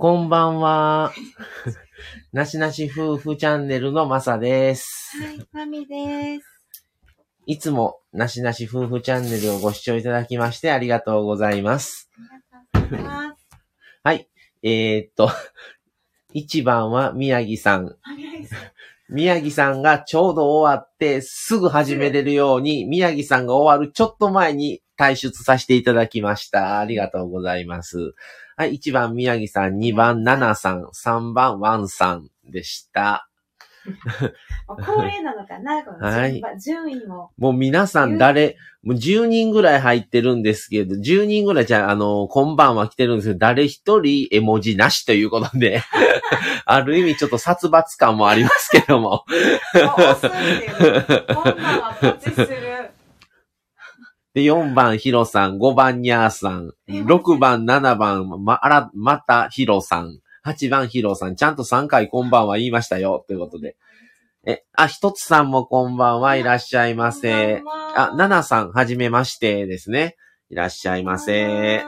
こんばんは。なしなし夫婦チャンネルのまさです。はい、マミです。いつもなしなし夫婦チャンネルをご視聴いただきましてありがとうございます。ありがとうございます。はい。えー、っと、1番は宮城さん。宮城さんがちょうど終わってすぐ始めれるように、宮城さんが終わるちょっと前に退出させていただきました。ありがとうございます。はい、1番宮城さん、2番ナナさん、3番ワンさんでした。恒例なのかなこのはい順位も。もう皆さん誰、もう10人ぐらい入ってるんですけど、10人ぐらいじゃあ、あの、こんばんは来てるんですけど、誰一人絵文字なしということで、ある意味ちょっと殺伐感もありますけども。もう押すっていう。こんなんはポチする。で、4番ヒロさん、5番ニャーさん、6番、7番、ま、あら、またヒロさん、8番ヒロさん、ちゃんと3回こんばんは言いましたよ、ということで。え、あ、ひとつさんもこんばんはいらっしゃいませ。あ、ナナさん、はじめましてですね。いらっしゃいませ。。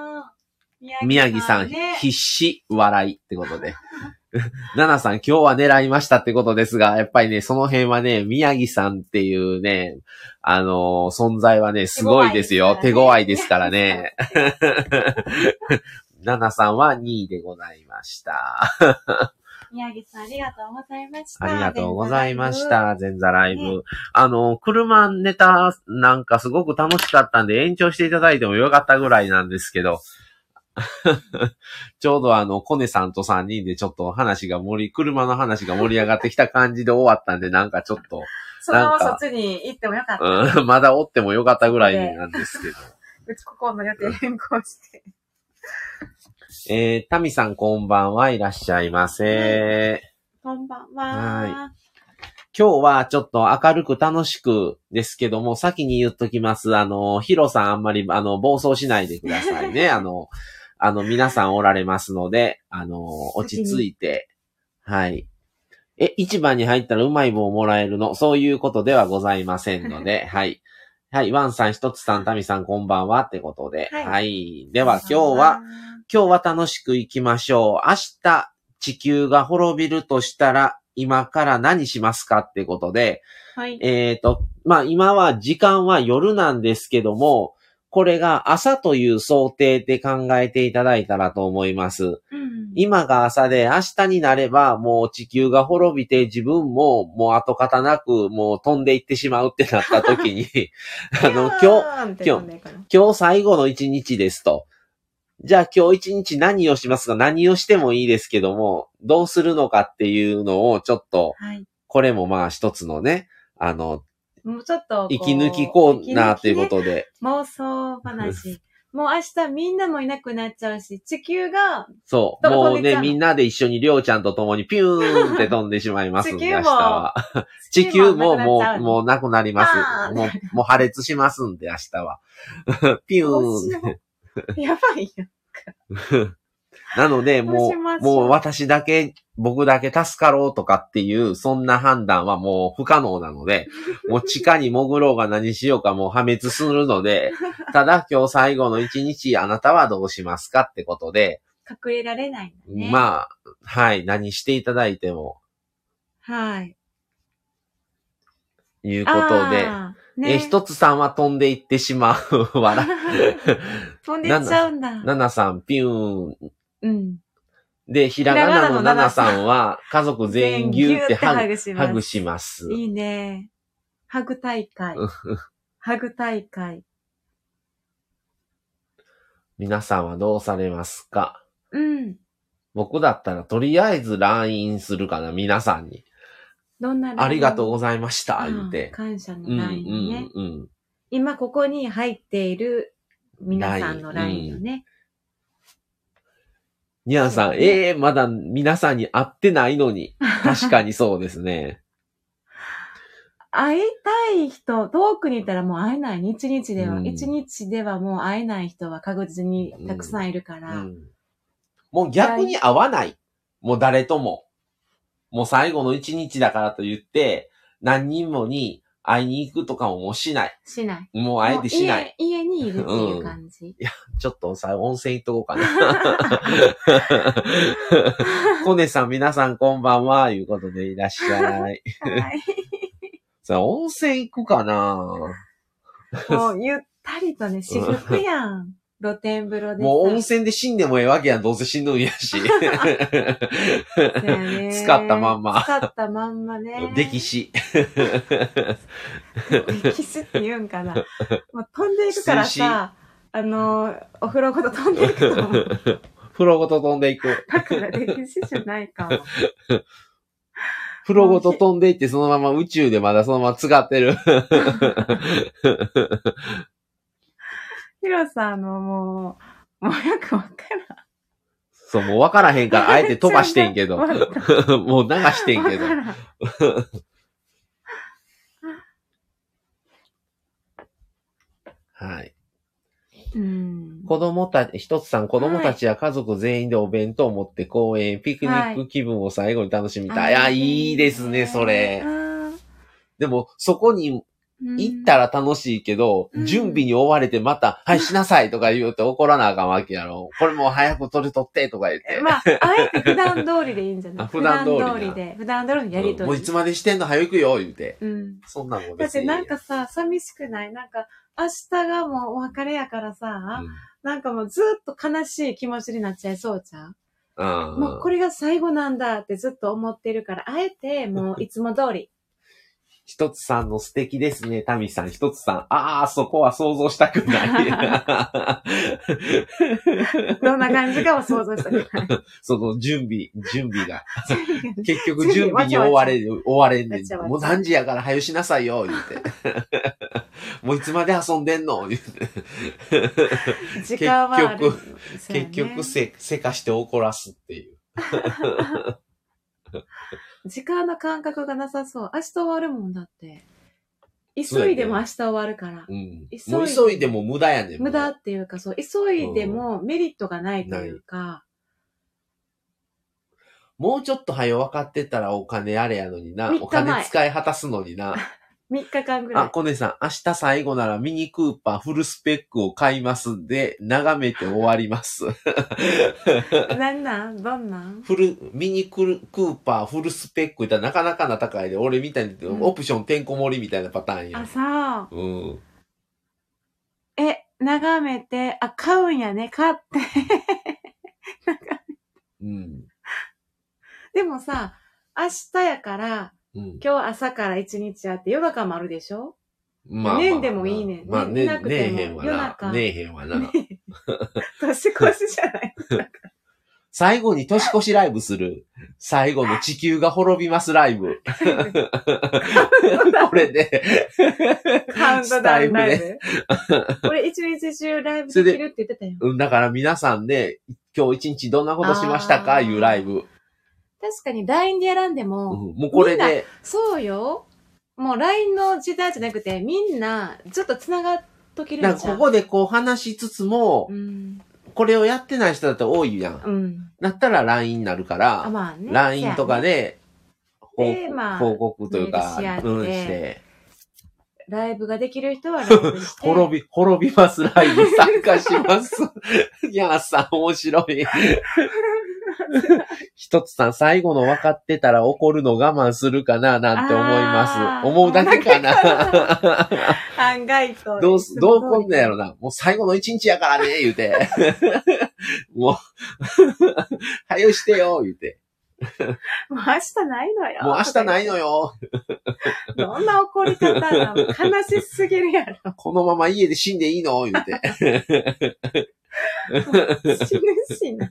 宮城さん、ね必死笑いってことで。ナナさん、今日は狙いましたってことですが、やっぱりね、その辺はね、宮城さんっていうね、あのー存在はね、すごいですよ。手手強いですすからかねね。ナナさんは2位でございました。宮城さん、ありがとうございました。ありがとうございまし。た。前座ライブ。ねあの、車ネタなんかすごく楽しかったんで延長していただいてもよかったぐらいなんですけど、ちょうどあの、コネさんと3人でちょっと話が盛り、車の話が盛り上がってきた感じで終わったんで、なんかちょっと、そのままそっちに行ってもよかった。うん、まだおってもよかったぐらいなんですけど。うちここの予定変更して。えー、タミさんこんばんはいらっしゃいませ。こんばんは。は今日はちょっと明るく楽しくですけども、先に言っときます。あの、ヒロさんあんまり、あの、暴走しないでくださいね。あの、あの、皆さんおられますので、あの、落ち着いて、はい。え、一番に入ったらうまい棒もらえるの？そういうことではございませんので、はい。はい、ワンさん、ひとつさん、タミさん、こんばんはってことで、はいはい。では、今日は、、今日は楽しく行きましょう。明日、地球が滅びるとしたら、今から何しますか？ってことで、はい。えっ、と、まあ、今は時間は夜なんですけども、これが朝という想定で考えていただいたらと思います。うん今が朝で明日になればもう地球が滅びて自分ももう跡形なくもう飛んでいってしまうってなった時に、あの、今日、今日今日最後の一日ですと。じゃあ今日一日何をしますか？何をしてもいいですけども、どうするのかっていうのをちょっと、はい。これもまあ一つのね、あの、もうちょっと息抜きコーナーということで、妄想話。もう明日みんなもいなくなっちゃうし、地球が、そう、もうね、みんなで一緒にりょうちゃんと共にピューンって飛んでしまいますんで、地球も明日は。地球ももう、もうう、なくなりますもう、もう破裂しますんで、明日は。ピューン。うやばいよ。なので、もう、もう私だけ、僕だけ助かろうとかっていう、そんな判断はもう不可能なので、もう地下に潜ろうが何しようかもう破滅するので、ただ今日最後の一日、あなたはどうしますかってことで、隠れられないね。まあ、はい、何していただいても、はい。いうことで、ね、え、一つさんは飛んでいってしまう。わら。飛んでっちゃうんだ。ナナさん、ピューン。うん。で、ひらがなのナナさんは、家族全員ギューってハグします。ハグします。いいね。ハグ大会。ハグ大会。皆さんはどうされますか？うん。僕だったらとりあえず LINE するかな、皆さんに。どんなありがとうござざいました、言うて。感謝のうん、う LINE ね。ん、うん。今ここに入っている皆さんの LINE をね。ニャンさん、ええまだ皆さんに会ってないのに。確かにそうですね。会いたい人、遠くにいたらもう会えない。一日では。うん一日ではもう会えない人は確実にたくさんいるから。うん。もう逆に会わない。もう誰とも。もう最後の一日だからと言って、何人もに、会いに行くとかももうしない。しない。もうあえてしない。家。家にいるっていう感じ。ちょっとさ、温泉行っとこうかな。コネさん、皆さんこんばんは。いうことでいらっしゃい。はい。さあ、温泉行くかな？もうゆったりとね、私服やん。露天風呂でさ。もう温泉で死んでもええわけやん。どうせ死ぬんやし。使ったまんま使ったまんまね。歴史。歴史って言うんかな。もう飛んでいくからさ、あの、お風呂ごと飛んでいくと思う。風呂ごと飛んでいく。だから歴史じゃないかも。風呂ごと飛んでいって、そのまま宇宙でまだそのまま使ってる。ヒロさん、あの、もう、もうよくわからん。そう、もう分からへんから、あえて飛ばしてんけど。もう流してんけど はい。うん。子供たち、一つさん、子供たちや家族全員でお弁当を持って公園、ピクニック気分を最後に楽しみたい。いや、いいですね、それ。でも、そこに行ったら楽しいけど、うん準備に追われてまた、はい、しなさいとか言うて怒らなあかんわけやろ。これもう早く取り取ってとか言って。まあ、あえて普段通りでいいんじゃない？あ普段通りな普段通りで。普段通りのやりとり。うんもういつまでしてんの早く行くよ、言うて。うん。そんなんもだっ。てなんかさ、寂しくない？なんか、明日がもうお別れやからさ、なんかもうずっと悲しい気持ちになっちゃいそうじゃん？うん。もうこれが最後なんだってずっと思ってるから、あえてもういつも通り。一つさんの素敵ですね、タミさん。一つさん。ああ、そこは想像したくない。どんな感じかを想像したくない。その準備、準備が。結局準備に追われる、追われんねんもう何時やから早よしなさいよ、言うて。もういつまで遊んでんの？言うて。時間はある。そうやね結局せ、せかして怒らすっていう。時間の感覚がなさそう。明日終わるもんだって。急いでも明日終わるから。うん急い。でもう急いでも無駄やねん。無駄もっていうか、そう、急いでもメリットがないというか、うもうちょっと早分かってたらお金あれやのにな。お金前使い果たすのにな。3日間ぐらあ、い。コネさん、明日最後ならミニクーパーフルスペックを買いますんで、眺めて終わります。なんなん？どんなん？フル、ミニクルクーパーフルスペック言ったらなかなかな高いで、俺みたいに、うんオプションてんこ盛りみたいなパターンやあ、。さうん。え、眺めて、あ、買うんやね、買って。うん。でもさ、明日やから、うん。今日朝から一日あって夜中もあるでしょ？ま寝んでもいいねんまあ、寝ね、なくても寝えへんわな。夜中寝えへんわな。年越しじゃない 最後に年越しライブする。最後の地球が滅びますライブ。これで、カウントダウンライスブ。俺一日中ライブできるって言ってたよ。うん、だから皆さんね、今日一日どんなことしましたか？いうライブ。確かに LINE でやらんでうんも、もうこれで、そうよ。もう LINE の時代じゃなくて、みんなずっと繋がっとけるなんかんじゃん。ここでこう話しつつも、うん。これをやってない人だって多いやん。うん。なったら LINE になるかあ、ら、まあね。LINE とかで、報でまあ報告というかうんして、ライブができる人はライブして。滅び、滅びますライブ参加します。いやさん、面白い。一つさん、最後の分かってたら怒るの我慢するかな、なんて思います。思うだけかな。案外と。どうす、どうこんなんやろな。もう最後の一日やからね、言うて。もう、早よしてよ、言うて。もう明日ないのよ。もう明日ないのよ。どんな怒り方なの 悲しすぎるやろ。このまま家で死んでいいの？言うて。死ぬしな。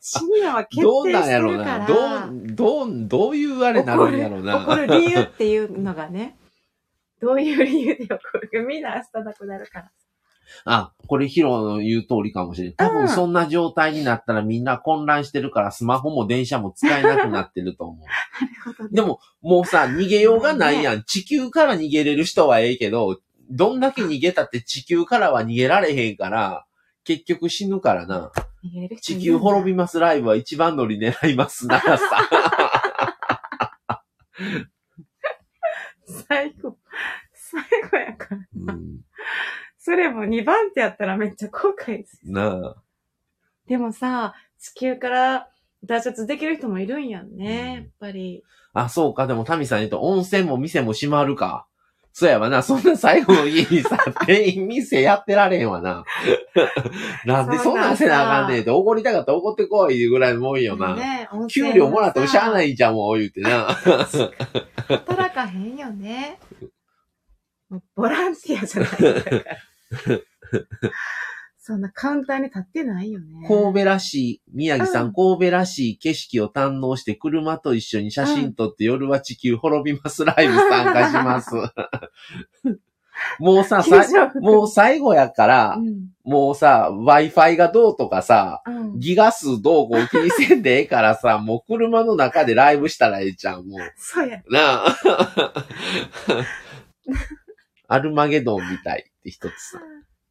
死ぬのは決どう定してなんやろるから。な。どう、どう、どういうあれなるんやろな。怒る理由っていうのがね。どういう理由で怒るか。みんな明日なくなるから。あ、これヒロの言う通りかもしれん。多うん分そんな状態になったらみんな混乱してるからスマホも電車も使えなくなってると思う。なるほどねでも、もうさ、逃げようがないやん。地球から逃げれる人はええけど、どんだけ逃げたって地球からは逃げられへんから、結局死ぬからな。地る球滅びますライブは一番乗り狙いますな、さ。最後、最後やから。うん。それも2番手やったらめっちゃ後悔です。なあ。でもさ、地球から脱出できる人もいるんやんね、うんやっぱり。あ、そうか。でも、タミさん言うと、温泉も店も閉まるか。そうやわな。そんな最後の家にさ、店員店やってられんわな。なんでそんなんせなあかんねんって、怒りたかったら怒ってこいぐらいのもんよな。ね、温泉給料もらってもしゃあないいじゃん、もう言うてな。働かへんよね。ボランティアじゃないんだから。そんなカウンターに立ってないよね。神戸らしい、宮城さん、うん神戸らしい景色を堪能して、車と一緒に写真撮って、夜は地球滅びますライブ参加します。もうさ、さもう最後やからう、ん。もうさ、Wi-Fi がどうとかさ、うん。ギガ数どうこう気にせんでええからさ、もう車の中でライブしたらええじゃん、もう。そうや。なあ。アルマゲドンみたいって一つさ。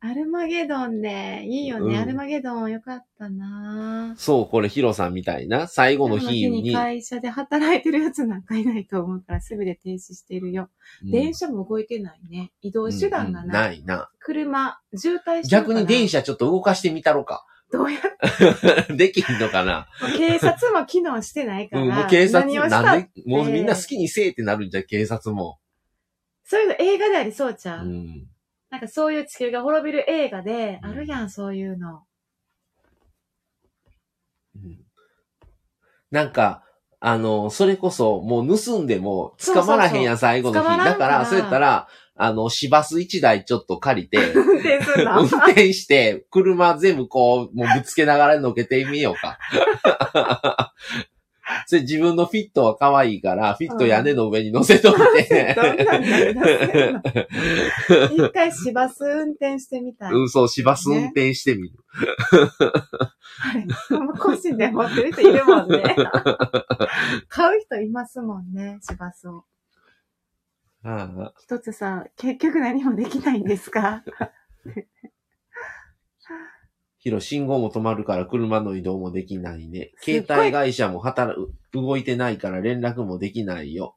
アルマゲドンね。いいよね。うんアルマゲドンよかったなそう、これヒロさんみたいな、最後のこの日に。会社で働いてるやつなんかいないと思うから、すべて停止してるよ。うん電車も動いてないね。移動手段がうんうんない。ないな。車、渋滞してる逆に電車。車ちょっと動かしてみたろか。どうやっ できんのかなもう警察も機能してないから。うん、もう警察、何をしたなんで、もうみんな好きにせえってなるんじゃん、警察も。そういうの映画でありそうちゃう、うん。なんかそういう地球が滅びる映画で、うんあるやん、そういうの。うんなんか、あの、それこそ、もう盗んでも捕まらへんやん、最後の日。捕まらんだから、からそうやったら、あの、市バス一台ちょっと借りて、運転するの運転して、車全部こう、もうぶつけながら乗っけてみようか。それ自分のフィットは可愛いから、フィット屋根の上に乗せといて。一回市バス運転してみたい。うん、そう、市バス運転してみる。はい。もう個人で持ってる人いるもんね。買う人いますもんね、市バスを。ああ一つさ、結局何もできないんですか？ヒロ、信号も止まるから車の移動もできないね。携帯会社も働く、動いてないから連絡もできないよ。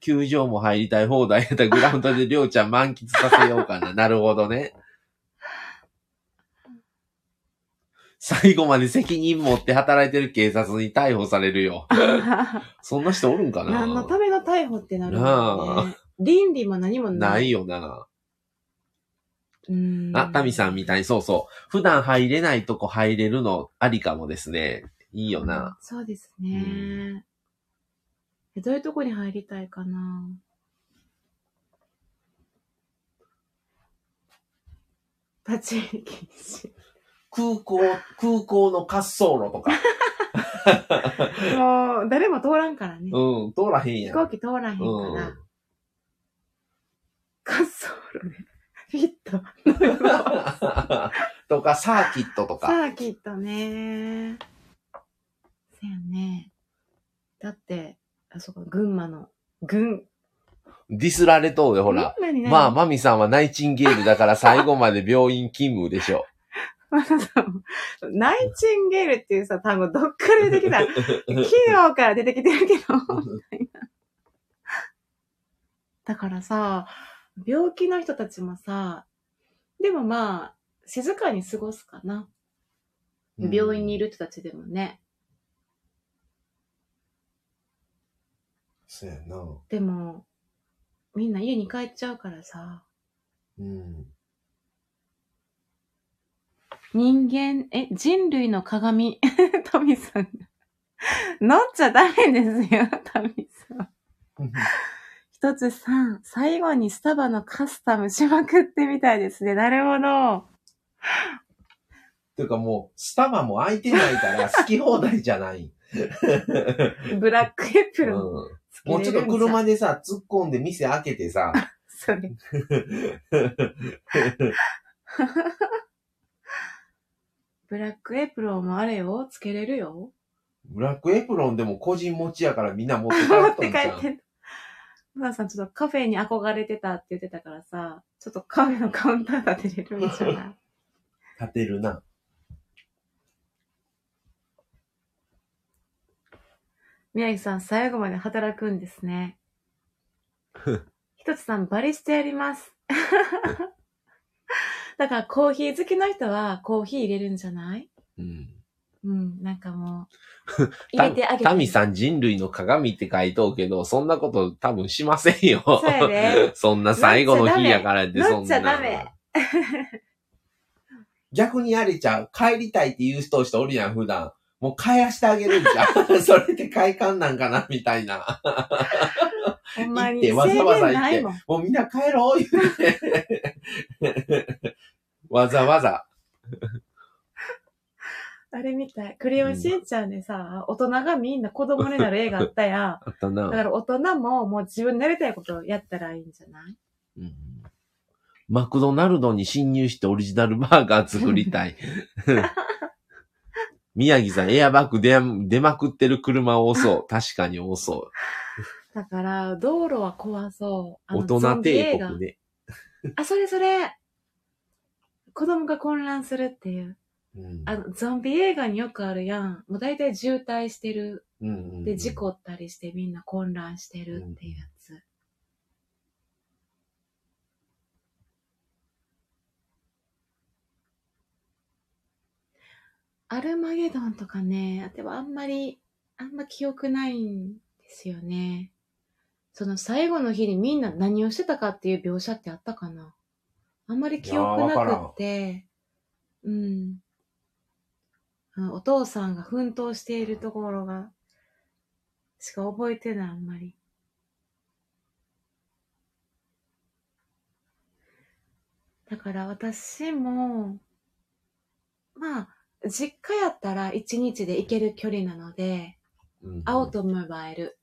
球場も入りたい放題やったらグラウンドでりょうちゃん満喫させようかな。なるほどね。最後まで責任持って働いてる警察に逮捕されるよ。そんな人おるんかな？何のための逮捕ってなるね。倫理も何もない。ないよな。うん。あ、タミさんみたいに、そうそう。普段入れないとこ入れるのありかもですね。いいよな。そうですね。えどういうとこに入りたいかな？立ち入り禁止。空港、空港の滑走路とか。もう、誰も通らんからね。うん、通らへんやん。飛行機通らへんから。うん。滑走路で。フィット。とか、サーキットとサか。ーキットね。せやね。だって、あそこ、群馬の、群、ディスられとうで、ほら。まあ、マミさんはナイチンゲールだから最後まで病院勤務でしょ。まささんナイチンゲールっていうさ、単語どっから出てきた？昨日から出てきてるけど。だからさ、病気の人たちもさ、でもまあ、静かに過ごすかな。病院にいる。る人たちでもね。そうやな。でも、みんな家に帰っちゃうからさ、うん。人間、え、人類の鏡、トミさん。乗っちゃダメですよ、トミさん。一つ三、最後にスタバのカスタムしまくってみたいですね。なるほど。ていうかもう、スタバも空いてないから 好き放題じゃない。ブラックエプうん。ロンつけもうちょっと。車でさ、突っ込んで店開けてさ、それ。ブラックエプロンもあれよ、つけれるよ。ブラックエプロンでも個人持ちやからみんな持って帰持っっとんじゃん。て帰ってん。まださんちょっとカフェに憧れてたって言ってたからさ、ちょっとカフェのカウンター立てれるんじゃない？立てるな。宮城さん、最後まで働くんですね。一つさん、バリスタやります。だから、コーヒー好きの人は、コーヒー入れるんじゃない？うん。うん、なんかもう、入れてあげて。タミさん人類の鏡って書いとうけど、そんなこと多分しませんよ。そ そんな最後の日やからって、そん乗っちゃな。ダメ 逆にやれちゃう。帰りたいって言う人人おるやん、普段。もう帰らしてあげるんじゃん。それって快感なんかなみたいな。ほんまに、行ってわざわざ行ってもん。もうみんな帰ろう言うて。わざわざ。あれみたい。クレヨンしんちゃんでさ、大人がみんな子供になる映画あったやん。あったな。だから大人ももう自分のやりたいことをやったらいいんじゃない？うんマクドナルドに侵入してオリジナルバーガー作りたい。宮城さん、エアバッグ出出まくってる車多そう。確かに多そだから、道路は怖そう。あう。の大人帝国。ゾンビ映ね。画あ、それそれ。子供が混乱するっていう。うんあの、ゾンビ映画によくあるやん。もう大体渋滞してる。うんうんうんで、事故ったりしてみんな混乱してるっていうやつ。アルマゲドンとかね、でもあんまり、あんま記憶ないんですよね。その最後の日にみんな何をしてたかっていう描写ってあったかなあんまり記憶なくって、うん。お父さんが奮闘しているところが、しか覚えてない、あんまり。だから私も、まあ、実家やったら一日で行ける距離なので、うんうん会おうと思えば会える。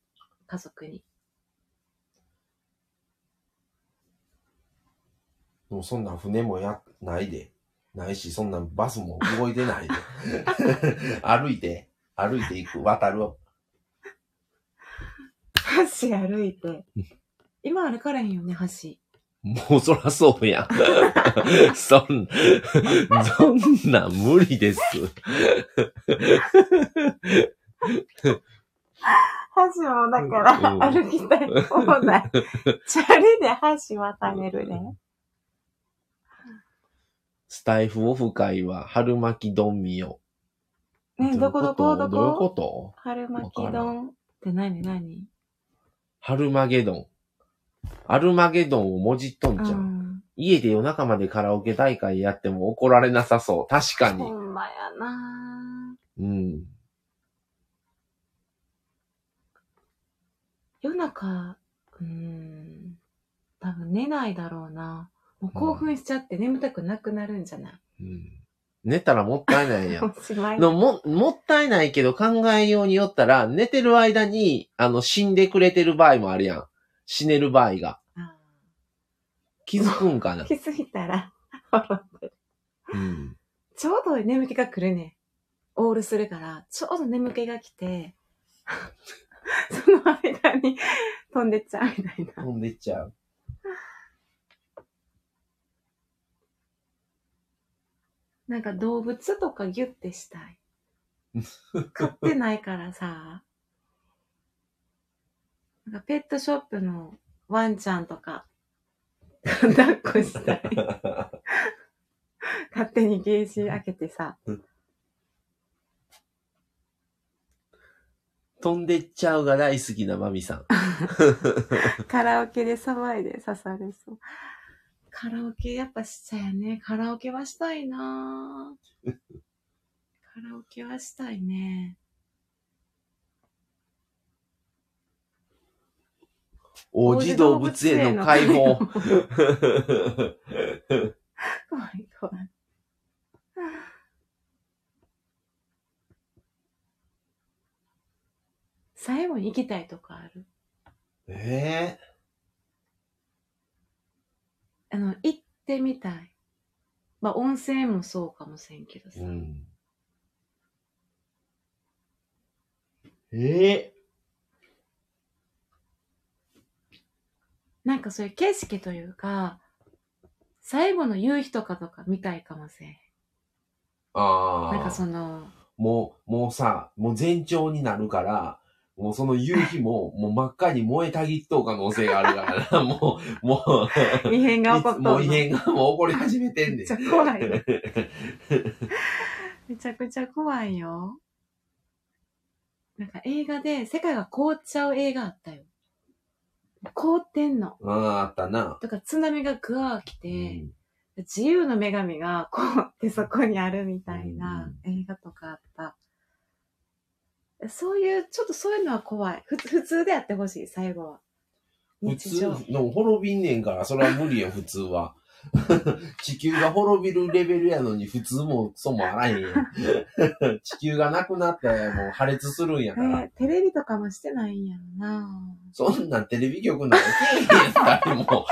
家族に。もうそんな船もや、ないで。ないし、そんなバスも動いてないで。歩いて、歩いて行く、渡る。橋歩いて。今歩かれへんよね、橋。もうそらそうやん。そん、そんなん無理です。橋もだからうん歩きたい放題。チャリで橋渡れるね。スタイフオフ会は春巻き丼見よう。ねどこどこどどういうここと？春巻き丼って何？何？春マゲドン。アルマゲドンをもじっとんちゃう。ん。家で夜中までカラオケ大会やっても怒られなさそう。確かにほ。んまやなうん。夜中、うーん、多分寝ないだろうな。もう興奮しちゃって眠たくなくなるんじゃない、うん寝たらもったいないやん。お しまい。のも、もったいないけど考えようによったら、寝てる間に、あの、死んでくれてる場合もあるやん。死ねる場合が。あ気づくんかな？ー 気づいたら、うん。ちょうど眠気が来るね。オールするから、ちょうど眠気が来て、その間に飛んでっちゃうみたいな。飛んでっちゃう。なんか動物とかギュッてしたい。飼ってないからさ、なんかペットショップのワンちゃんとか、抱っこしたい。勝手にゲージ開けてさ。飛んでっちゃうが大好きなマミさん。カラオケで騒いで刺されそう。カラオケやっぱしたよね。カラオケはしたいなぁ カラオケはしたいね。王子動物園の解放。怖い怖い。最後に行きたいとかある？えあの、行ってみたい。まあ、温泉もそうかもしれんけどさ。えうん。ええなんかそういう景色というか、最後の夕日とかとか見たいかもしれん。ああ。なんかその、もう、もうさ、もう前兆になるから、もうその夕日も、もう真っ赤に燃えたぎっとう可能性があるからな。もう、もう、異変が起こっとんのもう異変がもう起こり始めてんねんめっち。ゃ怖いね。めちゃくちゃ怖いよ。なんか映画で世界が凍っちゃう映画あったよ。凍ってんの。ああ、あったな。とか津波がぐわー来うて、ん自由の女神が凍ってそこにあるみたいな映画とかあった。そういう、ちょっとそういうのは怖い。ふ普通でやってほしい、最後は。普通？日常。、でも滅びんねんから、それは無理よ、普通は。地球が滅びるレベルやのに、普通もそうもあらへんやん。地球がなくなって、もう破裂するんやえから。ーテレビとかもしてないんやろなそんなんテレビ局なんかけえへん誰も。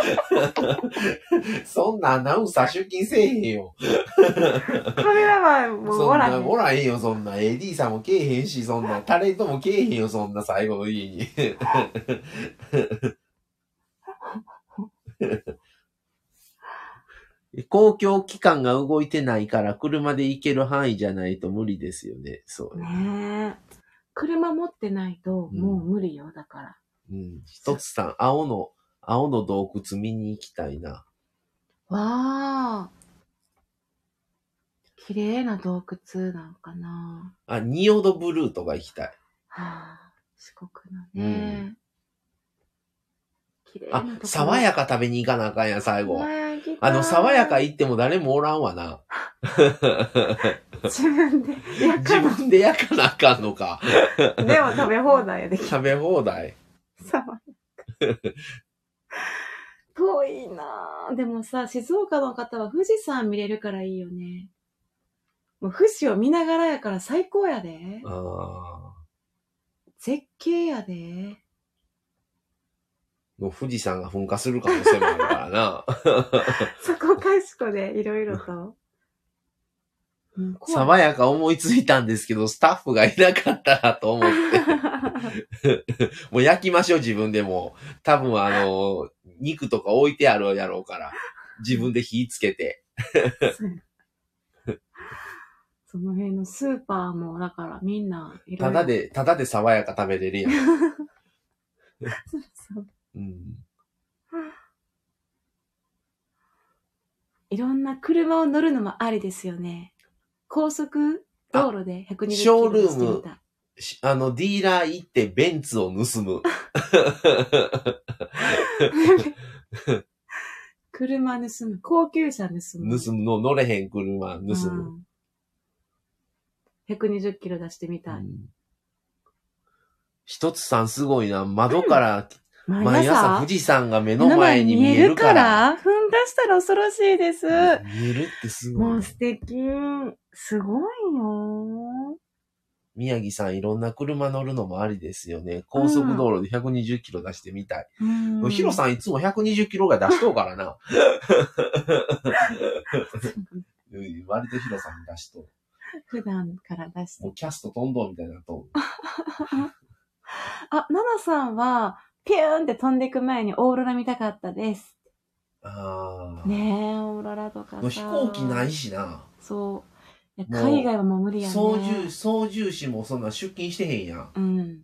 そんなアナウンサー出勤せえへんよ。カメラマンもそんな、おらへん。おらへんよ、そんな。AD さんもけえへんし、そんな。タレントもけえへんよ、そんな、最後の家に。公共機関が動いてないから、車で行ける範囲じゃないと無理ですよね。そう。ねえ。車持ってないと、もう無理よ、だから。うん。一つさん、青の、青の洞窟見に行きたいな。わあ。綺麗な洞窟なんかな。あ、仁淀ブルーとか行きたい。はあ、四国のね。綺麗なあ。爽やか食べに行かなあかんやん、最後。あの、爽やか行っても誰もおらんわな。自分で。や自分で焼かなあかんのか。でも食べ放題やで。食べ放題。爽やか。遠いなぁ。でもさ、静岡の方は富士山見れるからいいよね。もう富士を見ながらやから最高やで。ああ。絶景やで。もう富士山が噴火する可能性もあるからな。そこかしこでいろいろと。爽やか思いついたんですけど、スタッフがいなかったらと思って。もう焼きましょう、自分でも。多分あの、肉とか置いてあるやろうから。自分で火つけて。その辺のスーパーも、だからみんないろいろ。ただで、ただで爽やか食べれるやん。そううん。いろんな車を乗るのもありですよね。高速道路で120キショールームあの、ディーラー行ってベンツを盗む。車盗む。高級車盗む。盗むの、乗れへん車、盗む。うん120キロ出してみたい。うん一つさんすごいな。窓から毎毎朝朝富士山が目の前に見えるから。踏ん出したら恐ろしいです。見えるってすごい。もう素敵。すごいよ。宮城さんいろんな車乗るのもありですよね。高速道路で120キロ出してみたい。うんヒロさんいつも120キロが出しとうからな。うん割とヒロさん出しとう。普段から出してもうキャスト飛んどうみたいなと。あ、ナナさんは、ピューンって飛んでいく前にオーロラ見たかったです。ああ。ねえ、オーロラとかさ。もう飛行機ないしな。そう。いや海外はもう無理やね。操縦、操縦士もそんな出勤してへんやん。うん。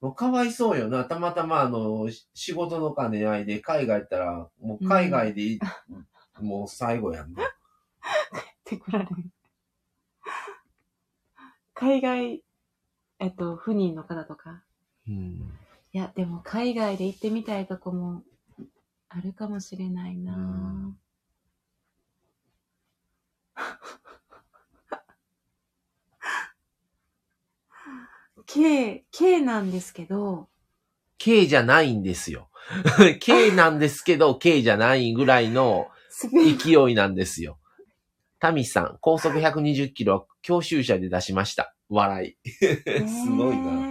もうかわいそうよな。たまたまあの、し仕事の兼ね合いで海外行ったら、もう海外でい、もう最後やんな。ってこられん。海外、えっと、不妊の方とか。うん。いや、でも海外で行ってみたいとこもあるかもしれないなうん。K、K なんですけど、K じゃないんですよ。K なんですけど、K じゃないぐらいの勢いなんですよ。タミさん、高速120キロ、教習車で出しました。笑い。すごいな。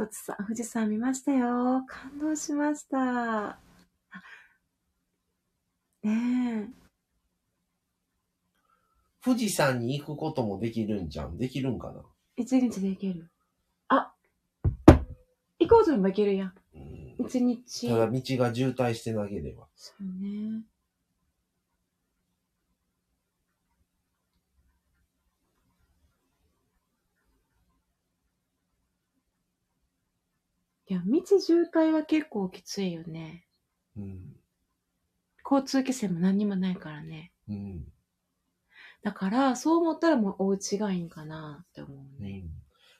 ねえ。一つさん、富士山見ましたよ。感動しました。あねえ。富士山に行くこともできるんじゃん。できるんかな？一日で行ける。あ行こうと思えば行けるやん一日。ただ道が渋滞してなければ。そうね。いや、道渋滞は結構きついよね。うん。交通規制も何にもないからね。うん。だから、そう思ったらもうお家がいいんかなって思うね。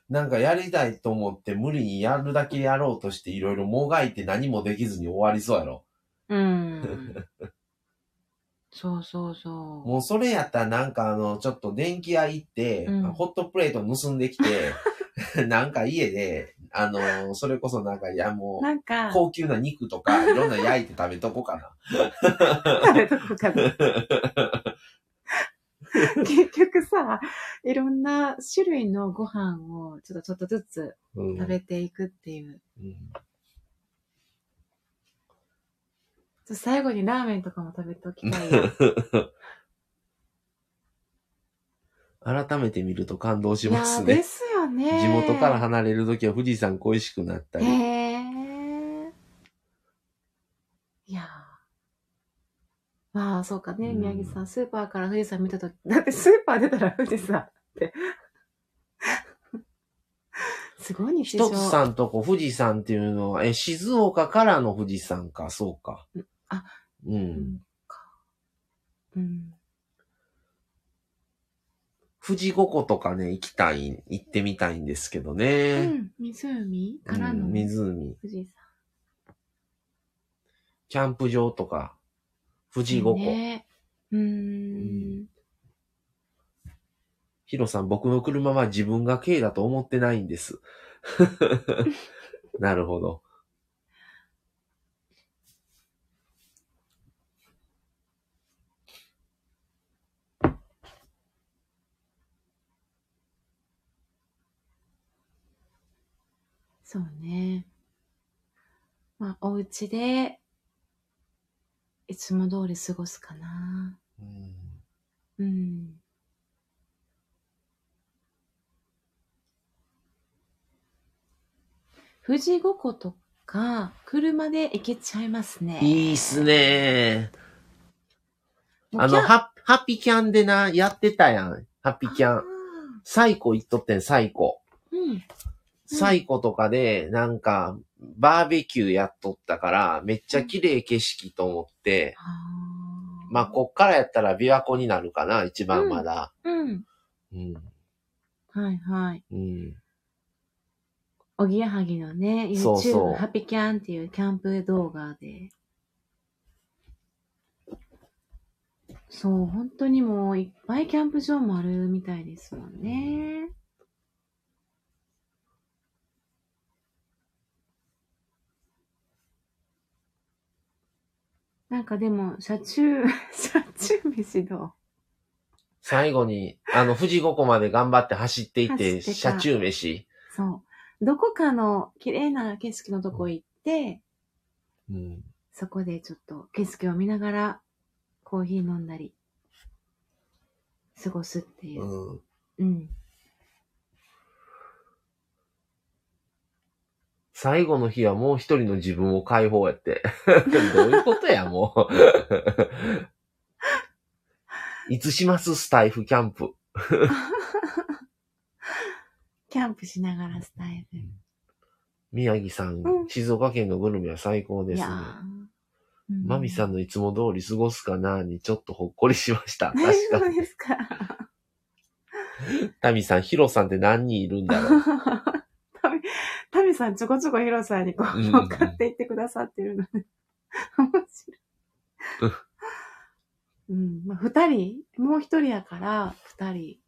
うん。なんかやりたいと思って無理にやるだけやろうとしていろいろもがいて何もできずに終わりそうやろ。うん。そうそうそう。もうそれやったらなんかあの、ちょっと電気屋行って、うんホットプレート盗んできて、なんか家で、あの、それこそなんか、いやもう、なんか、高級な肉とか、いろんな焼いて食べとこうかな。食べとこうかな。結局さ、いろんな種類のご飯をちょっとちょっとずつうん食べていくっていう。うんちょ最後にラーメンとかも食べておきたいよ。改めて見ると感動しますね。ーですよね。地元から離れるときは富士山恋しくなったり。へえ。いやーまあ、そうかね、うん宮城さん、スーパーから富士山見たとき、だって スーパー出たら富士山って。すごい日常。一つさんとこ富士山っていうのは、え、静岡からの富士山か、そうか。あ、う。うん。うん。富士五湖とかね、行きたい、行ってみたいんですけどうね。ん。湖からのうん湖。富士キャンプ場とか、富士山。五湖。ね。うーん。ヒロさん、僕の車は自分が軽だと思ってないんです。なるほど。そうね。まあ、お家で、いつも通り過ごすかな。うんうん。富士五湖とか、車で行けちゃいますね。いいっすねあの、ハッハッピーキャンでな、やってたやん。ハッピーキャあン。サイコ行っとってん、サイコ。ーうん。サイコとかで、なんか、バーベキューやっとったから、めっちゃ綺麗景色と思って、あーまあ、こっからやったら琵琶湖になるかな、一番まだ。うん。うん。はいはい。うん。おぎやはぎのね、そうそう YouTube ハピキャンっていうキャンプ動画で。そう、本当にもういっぱいキャンプ場もあるみたいですもんね。なんかでも、車中、車中飯どう？最後に、あの、富士五湖まで頑張って走っていっってた車中飯？そう。どこかの綺麗な景色のとこ行って、うん。そこでちょっと景色を見ながらコーヒー飲んだり、過ごすっていう。うん。うん。最後の日はもう一人の自分を解放やって。どういうことや、もう。いつしますスタイフキャンプ。キャンプしながらスタイル。宮城さん、うん静岡県のグルメは最高ですね。マミさんのいつも通り過ごすかなにちょっとほっこりしました。確かに。夫ですか？タミさん、ヒロさんって何人いるんだろう。タミ、さんちょこちょこヒロさんにこう、うん乗っかっていってくださってるので。面白い。うん。まあ、二人もう一人やから、二人。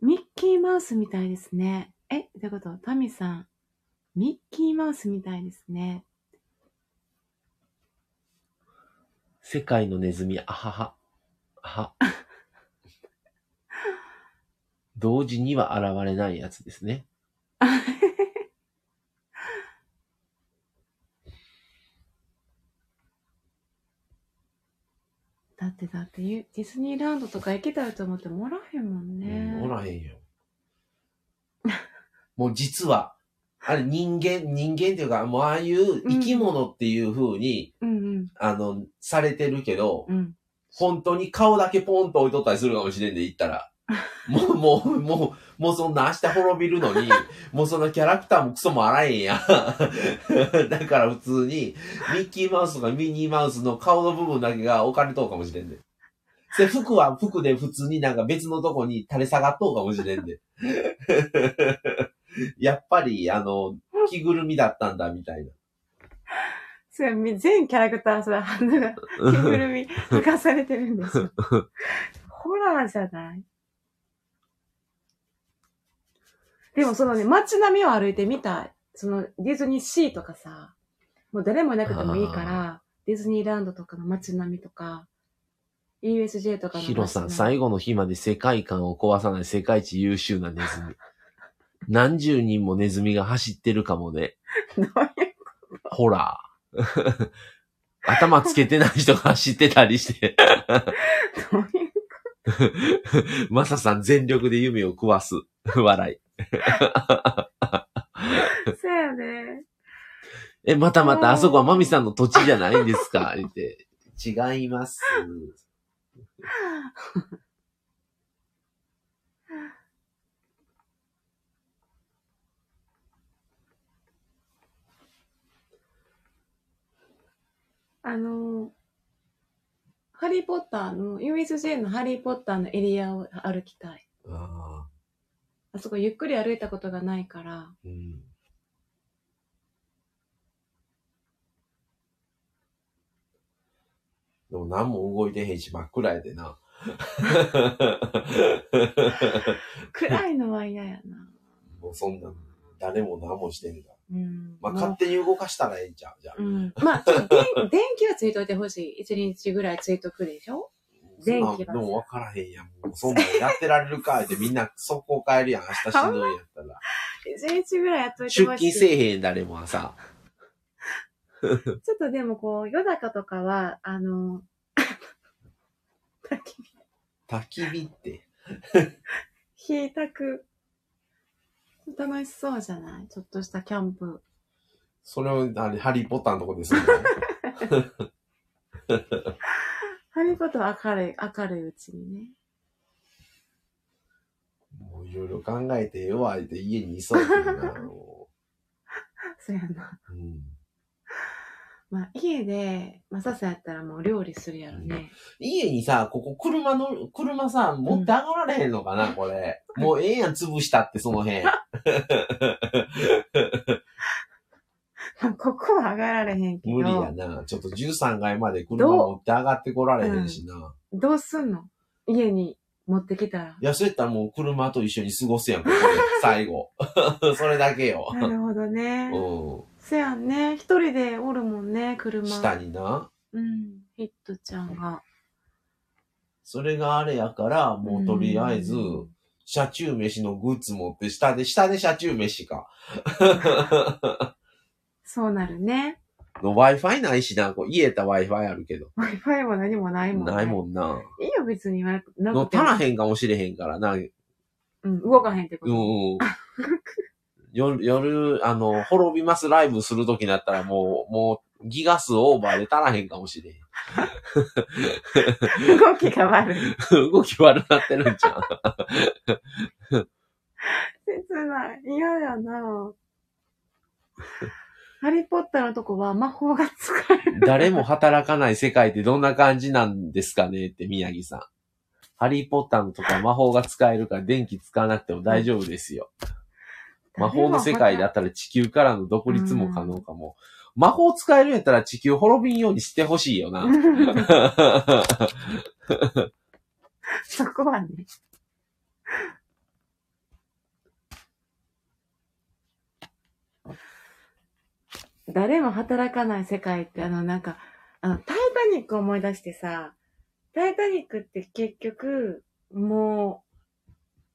ミッキーマウスみたいですね。え、どういうこと？タミさん。ミッキーマウスみたいですね。世界のネズミ、あはは。あは。同時には現れないやつですね。だってだってユディズニーランドとか行けたらと思ってもおらへんもんね。うんおらへんよ。もう実は、あれ人間、人間っていうか、もうああいう生き物っていう風に、うんうん。あの、されてるけど、うん。本当に顔だけポンと置いとったりするかもしれんで、言ったら。もう、もう、もう、もうそんな明日滅びるのに、もうそのキャラクターもクソもあらへんやん。だから普通に、ミッキーマウスとかミニーマウスの顔の部分だけが置かれとうかもしれんで。で、服は服で普通になんか別のとこに垂れ下がっとうかもしれんで。やっぱり、あの、着ぐるみだったんだ、みたいな。それ、み全キャラクター、それ、ハンドが、着ぐるみ、剥がされてるんですよ。ホラーじゃない？でもそのね、街並みを歩いてみたい。その、ディズニーシーとかさ、もう誰もいなくてもいいから、ディズニーランドとかの街並みとか、USJ とかの街並み。ヒロさん、最後の日まで世界観を壊さない世界一優秀なネズミ。何十人もネズミが走ってるかもね。どういうホラー。頭つけてない人が走ってたりして。どういうマサさん全力で夢を食わす。笑い。そうやね。え、またまた、あそこはマミさんの土地じゃないんですか？言って。違います。あの、ハリーポッターの、USJ のハリーポッターのエリアを歩きたい。ああそこゆっくり歩いたことがないから、ーうんでも何も動いてへんし真っ暗やでな。暗いのは嫌やな。もうそんな、誰も何もしてんだ。うん。まあ、勝手に動かしたらええんちゃう？じゃあ。うん。まあ、電気はついといてほしい。一日ぐらいついとくでしょ？電気はそんなでも分からへんやん。もうそんなんやってられるか ってみんな速攻帰るやん。明日しんどいんやったら。一日ぐらいやっといて出ほしい。勤せえへん誰も朝。ちょっとでもこう、夜中とかは、あの、焚き焚き火って。火焚く。楽しそうじゃない？ちょっとしたキャンプ。それを、あれ、ハリーポッターのとこでするの？ハリーポッターは明るい、明るいうちにね。もういろいろ考えて弱いて家にいそうやけどな。も そうやな。ううんまあ、家で、まあ、ささやったらもう料理するやろね。家にさ、ここ車の、車さ、持って上がられへんのかな、これ。もうええやん、潰したって、その辺。ま あここは上がられへんけど。無理やな。ちょっと13階まで車持って上がってこられへんしな。どうすんの？家に持ってきたら。いや、そうやったらもう車と一緒に過ごすやん、ここで。最後。それだけよ。なるほどね。うせやんね。一人でおるもんね、車。ん。下にな。うん。ヒットちゃんが。それがあれやから、もうとりあえずうん、車中飯のグッズ持って、下で、下で車中飯か。そうなるね。の Wi-Fi ないしな、こう家やったら Wi-Fi あるけど。Wi-Fi も何もないもんね。ないもんな。いいよ、別になくても。足らへんかもしれへんからな。うんうん、動かへんってこと。うん。夜、夜、あの、滅びますライブするときになったらもう、もう、ギガ数オーバーで足らへんかもしれへ 動きが悪い。ん。動き悪なってるんちゃう？切ない。嫌やなハリーポッターのとこは魔法が使える。誰も働かない世界ってどんな感じなんですかねって宮城さん。ハリーポッターのとこは魔法が使えるから電気使わなくても大丈夫ですよ。魔法の世界だったら地球からの独立も可能かも。魔法使えるんやったら地球滅びんようにしてほしいよな。そこはね。誰も働かない世界って、あの、なんか、あの、タイタニック思い出してさ、タイタニックって結局、もう、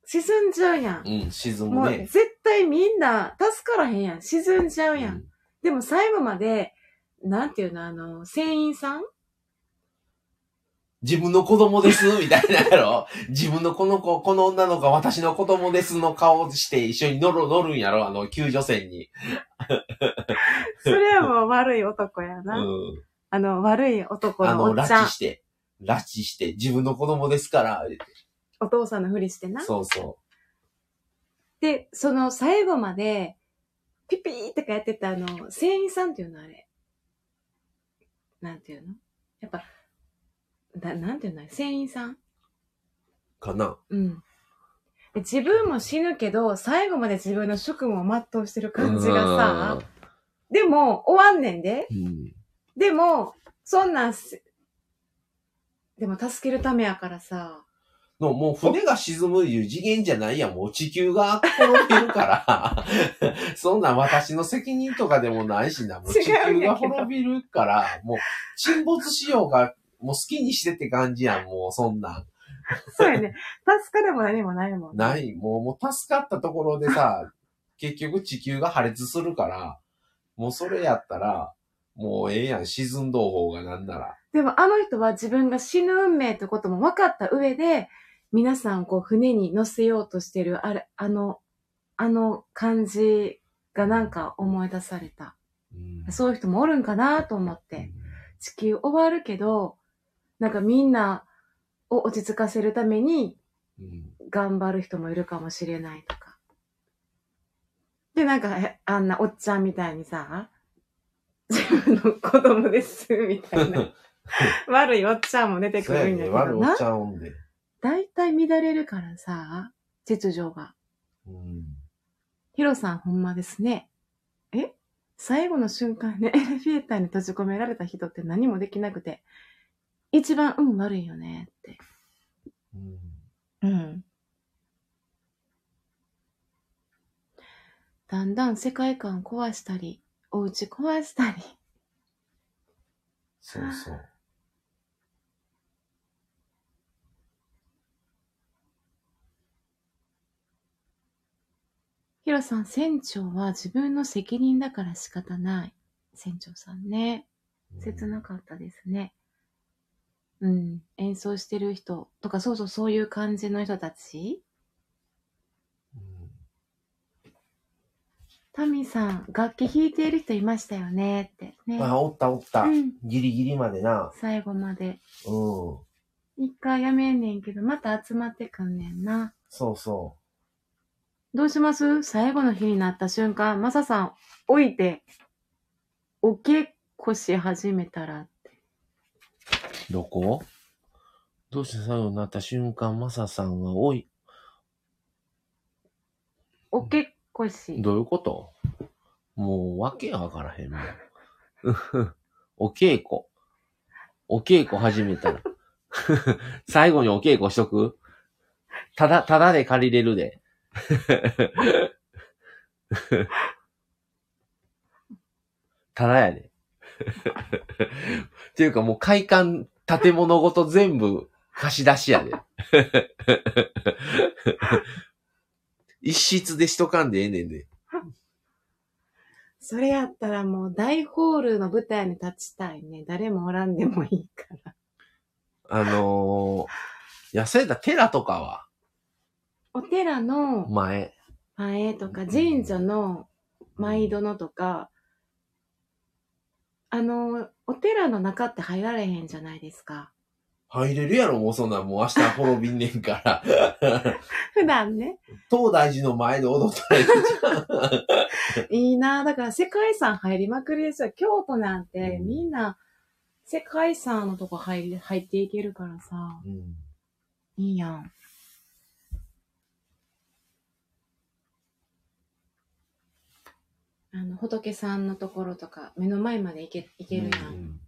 沈んじゃうやん。うん、沈もう、むね。絶対みんな助からへんやん。沈んじゃうやん。うんでも最後まで、なんていうの、あの、船員さん？自分の子供です、みたいなやろ。自分のこの子、この女の子は私の子供ですの顔して一緒に乗る、乗るんやろ、あの、救助船に。それはもう悪い男やな。うん。あの、悪い男あの、拉のおっちゃん致。して、拉致して、自分の子供ですから、お父さんのふりしてな。そうそで、その最後まで、ピピーとかやってたあの、船員さんっていうのあれ。なんていうの？やっぱ、だなんていうの？船員さん？う。かな。うん。で自分も死ぬけど、最後まで自分の職務を全うしてる感じがさ、でも、終わんねんで。うん。でも、そんなんす、でも助けるためやからさ、の、もう船が沈むいう次元じゃないやん。もう地球が滅びるから。そんなん私の責任とかでもないしな。もう地球が滅びるから、もう沈没しようが、もう好きにしてって感じやん。もうそんなん。そうやね。助かるも何もないもん。ない。もう、もう助かったところでさ、結局地球が破裂するから、もうそれやったら、もうええやん。沈んどう方がなんなら。でもあの人は自分が死ぬ運命ってことも分かった上で、皆さんこう船に乗せようとしてる、あれ、あの、あの感じがなんか思い出された。うんそういう人もおるんかなと思って。地球終わるけど、なんかみんなを落ち着かせるためにうん頑張る人もいるかもしれないとか。で、なんか、えあんなおっちゃんみたいにさ、自分の子供です、みたいな。悪いおっちゃんも出てく。るんだけどな悪おっち。ゃうんで。だいたい乱れるからさ、秩序が。うんヒロさんほんまですね。え？最後の瞬間ね、エレフェーターに閉じ込められた人って何もできなくて、一番運悪いよねって。うんうん。だんだん世界観壊したり、お家壊したり。そうそう。ヒロさん、船長は自分の責任だから仕方ない。船長さんね。切なかったですね。うん。演奏してる人とか、そうそう、そういう感じの人たち。うんタミさん、楽器弾いている人いましたよねって。ね。あ、おったおった。うん。ギリギリまでな。最後まで。うん。一回やめんねんけど、また集まってくんねんな。そうそどうします？最後の日になった瞬間、マサさん置いて、おけっこし始めたらって。う。どこ？どうして最後になった瞬間、マサさんが、おい、おけっこし。どういうこと？もう、わけわからへんもん。お稽古。お稽古始めたら。最後にお稽古しとく？ただ、ただで借りれるで。ただやで。っていうかもう会館、建物ごと全部貸し出しやで。一室でしとかんでええねんで。それやったらもう大ホールの舞台に立ちたいね。誰もおらんでもいいから。あのー、いや、そうやったら寺とかは、お寺の前。前とか神社の舞殿とか、あの、お寺の中って入られへんじゃないですか。入れるやろ、もうそんなん、もう明日滅びんねんから。普段ね。東大寺の前で踊ったらいいじゃん。いいなだから世界遺産入りまくりですよ。京都なんてうんみんな世界遺産のとこ入り、入っていけるからさ。うんいいやん。あの、仏さんのところとか、目の前まで行け、行けるやん。うん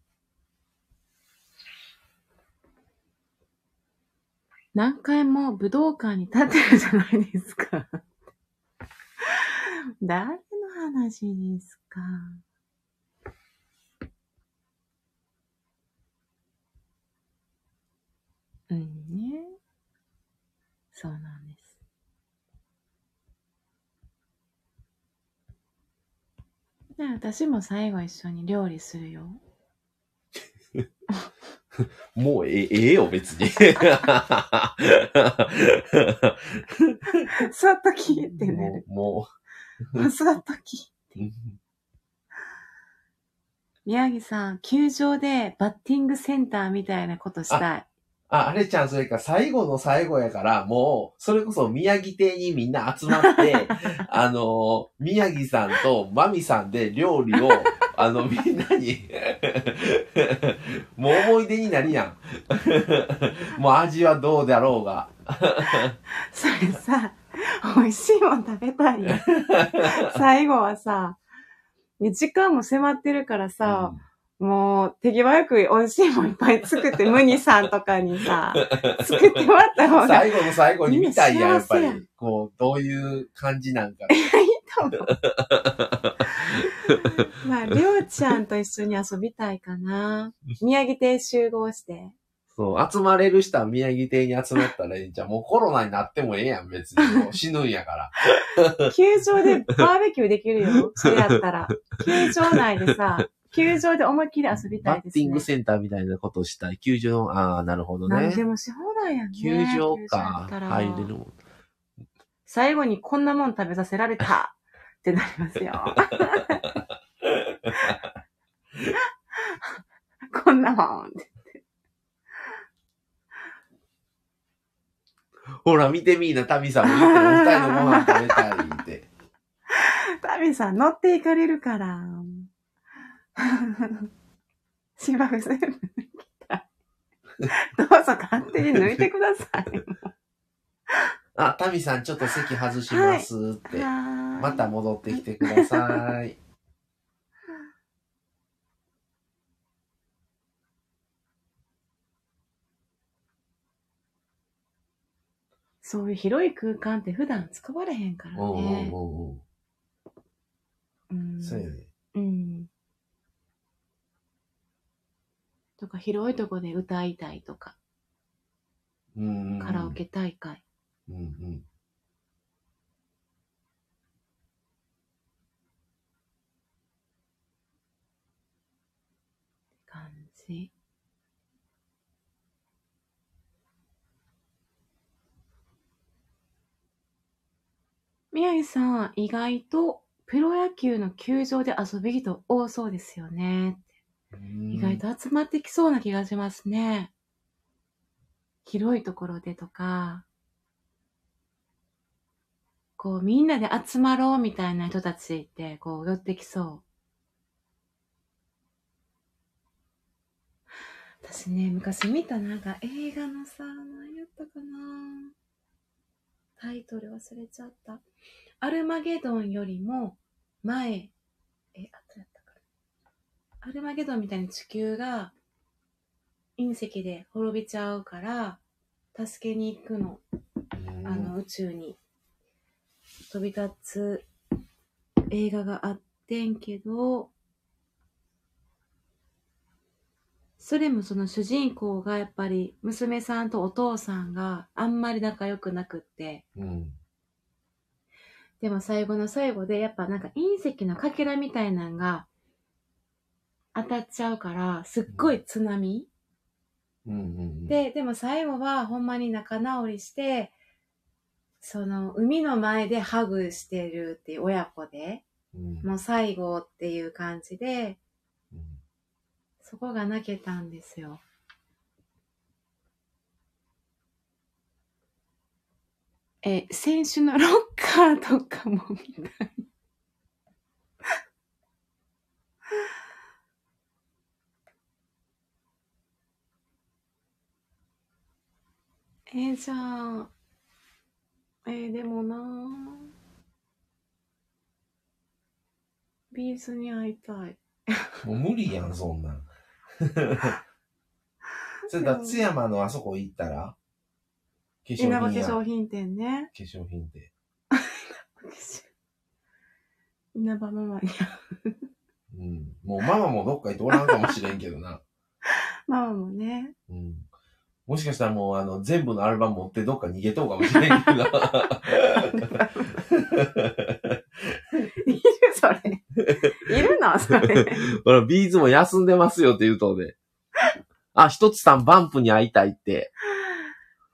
何回も武道館に立ってるじゃないですか。誰の話ですか？うんね。そうなんです。ね私も最後一緒に料理するよ。もうええええよ、別に。座っときってなる。もう、座っとき。もう。宮城さん、球場でバッティングセンターみたいなことしたい。あ、あれちゃん、それか、最後の最後やから、もう、それこそ宮城亭にみんな集まって、あの、宮城さんとマミさんで料理を、あの、みんなに、もう思い出になりやん。もう味はどうだろうが。それさ、美味しいもん食べたいよ。最後はさ、ね時間も迫ってるからさ、もう手際よく美味しいもんいっぱい作って、ムニさんとかにさ、作ってもらった方がい最後の最後に見たいやん、やっぱり。こう、どういう感じなんか。いと思う。まあ、りょうちゃんと一緒に遊びたいかな。宮城亭集合して。そう、集まれる人は宮城亭に集まったらいいんじゃん。もうコロナになってもええやん、別に。死ぬんやから。球場でバーベキューできるよ。それやったら。球場内でさ、球場で思いっきり遊びたいですねバッティング。センターみたいなことをしたい。球場、ああ、なるほどね何で。もし放題やんね。球場やか入れるもん。最後にこんなもん食べさせられたってなりますよ。こんなもんって。ほら、見てみーな、タミさんも言ってる。お二人のご飯食べたいって。タミさん乗っていかれるから。芝生全部抜きたい。どうぞ勝手に抜いてください。あ、タミさんちょっと席外しますって。ままた戻ってきてください。そういう広い空間って普段使われへんからうんうんね。うんうん。うんそうやね。うん。とか、広いとこで歌いたいとか、うんうんうん。カラオケ大会。うんうん。感じ。宮城さん、意外とプロ野球の球場で遊び人多そうですよね。意外と集まってきそうな気がしますね。広いところでとか、こうみんなで集まろうみたいな人たちってこう寄ってきそう。私ね、昔見たなんか映画のさ、何やったかなタイトル忘れちゃった。アルマゲドンよりも前、え、あとやった。アルマゲドンみたいに地球が隕石で滅びちゃうから、助けに行くの。うんあの宇宙に飛び立つ映画があってんけど、それもその主人公がやっぱり娘さんとお父さんがあんまり仲良くなくって、うん。でも最後の最後でやっぱなんか隕石のかけらみたいなんが当たっちゃうから、すっごい津波、うんうんうん。で、でも最後はほんまに仲直りして、その海の前でハグしてるっていう親子で、うん、もう最後っていう感じで、うんそこが泣けたんですよ。え、選手のロッカーとかも見たい。えーじゃあ、えーでもなビーズに会いたい。もう無理やん、そんなん。それだ、津山のあそこ行ったら？化粧稲葉化。粧品店ね。化粧品で。稲葉ママに。うん。もうママもどっか行っておらんかもしれんけどな。ママもね。うん。もしかしたらもうあの、全部のアルバム持ってどっか逃げとうかもしれんけど。いるそれ。いるのそれ。ほら、ビーズも休んでますよって言うとで。あ、一つさんバンプに会いたいって。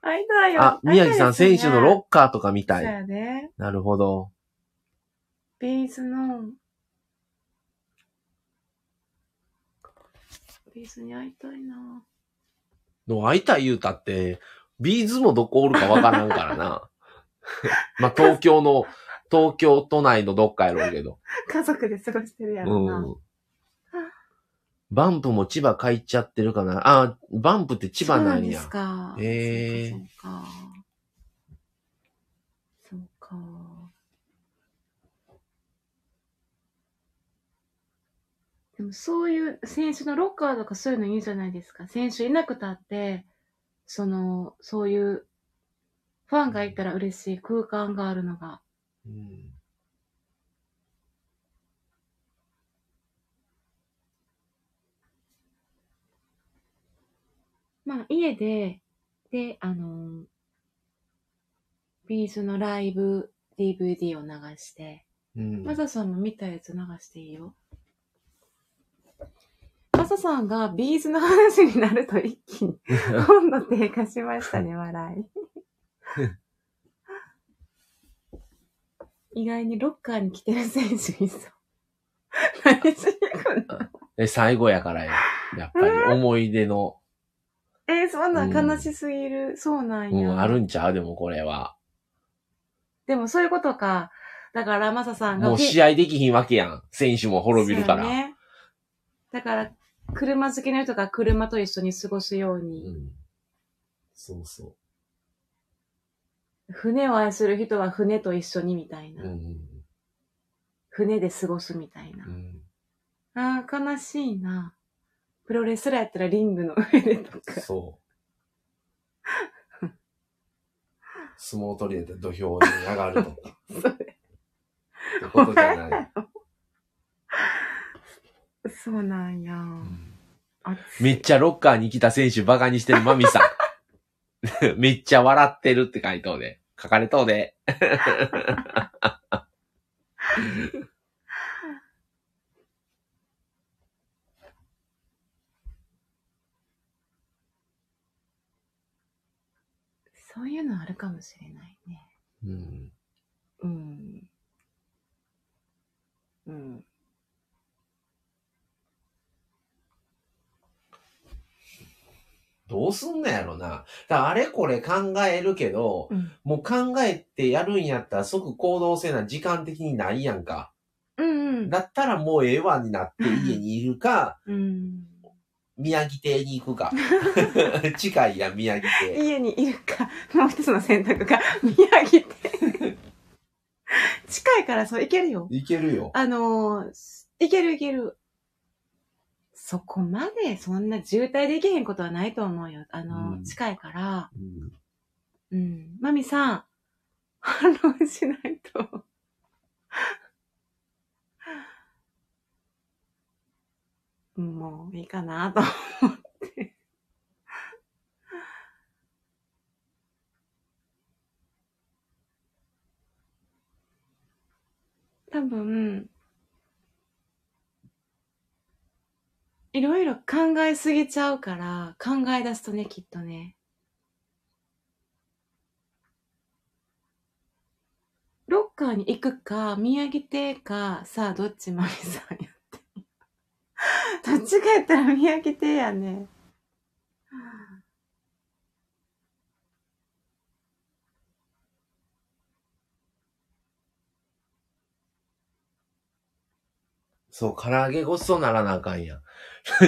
会いたいよ。あ、宮城さん選手のロッッカーとか見たそうい。やで。なるほど。ビーズの、ビーズに会いたいな。の会いたい言うたって、ビーズもどこおるかわからんからな。まあ、東京の、東京都内のどっかやろうけど。家族で過ごしてるやろな。うん。バンプも千葉帰っちゃってるかな。あ、バンプって千葉なんやそうです。か。へーそうか。そうか。でもそういう選手のロッカーとかそういうのいいじゃないですか。選手いなくたって、その、そういう、ファンがいたら嬉しい空間があるのが。うんまあ家で、で、あの、 B'z のライブ DVD を流して、うんマサさんも見たやつ流していいよ。マサさんが B'z の話になると一気に 温度低下しましたね、笑い。意外にロッカーに来てる選手いそう。何しに行くのえ、最後やからよ。やっぱり思い出の、えーそんなん悲しすぎる。そうなんうん、や。あるんちゃう？でもこれは。でもそういうことか。だから、マサさんが。もう試合できひんわけやん。選手も滅びるから。ね。だから、車好きの人が車と一緒に過ごすよううに、ん。そうそ船を愛する人は船と一緒にみたいな。う。うん。船で過ごすみたいなう。ん。ああ、悲しいな。プロレスラーやったらリングの上でとか。そう。相撲取りで土俵に上がるとか。それってことじゃない。そうなんや。めっちゃロッカーに来た選手バカにしてるマミさん。めっちゃ笑ってるって書いとうで。書かれとうで。そういうのあるかもしれないね。うん。うん。うん。どうすんのやろな。あれこれ考えるけど、うん。もう考えてやるんやったら即行動せな時間的にないやんか。うんうん。だったらもうええわになって家にいるか、うん。宮城亭に行くか。近いやん、宮城亭。家にいるか、もう一つの選択が、宮城って。近いからそう、行けるよ。行けるよ。あのー、行ける行ける。そこまで、そんな渋滞で行けへんことはないと思うよ。あのー、うん近いから。うんうん。マミさん、反論しないと。もういいかなと思って。多分、いろいろ考えすぎちゃうから、考え出すとね、きっとね。ロッカーに行くか、宮城亭か、さあ、どっちマミさんやって。どっちかやったら宮城亭やね。そう、唐揚げごちそうならなあかんやん。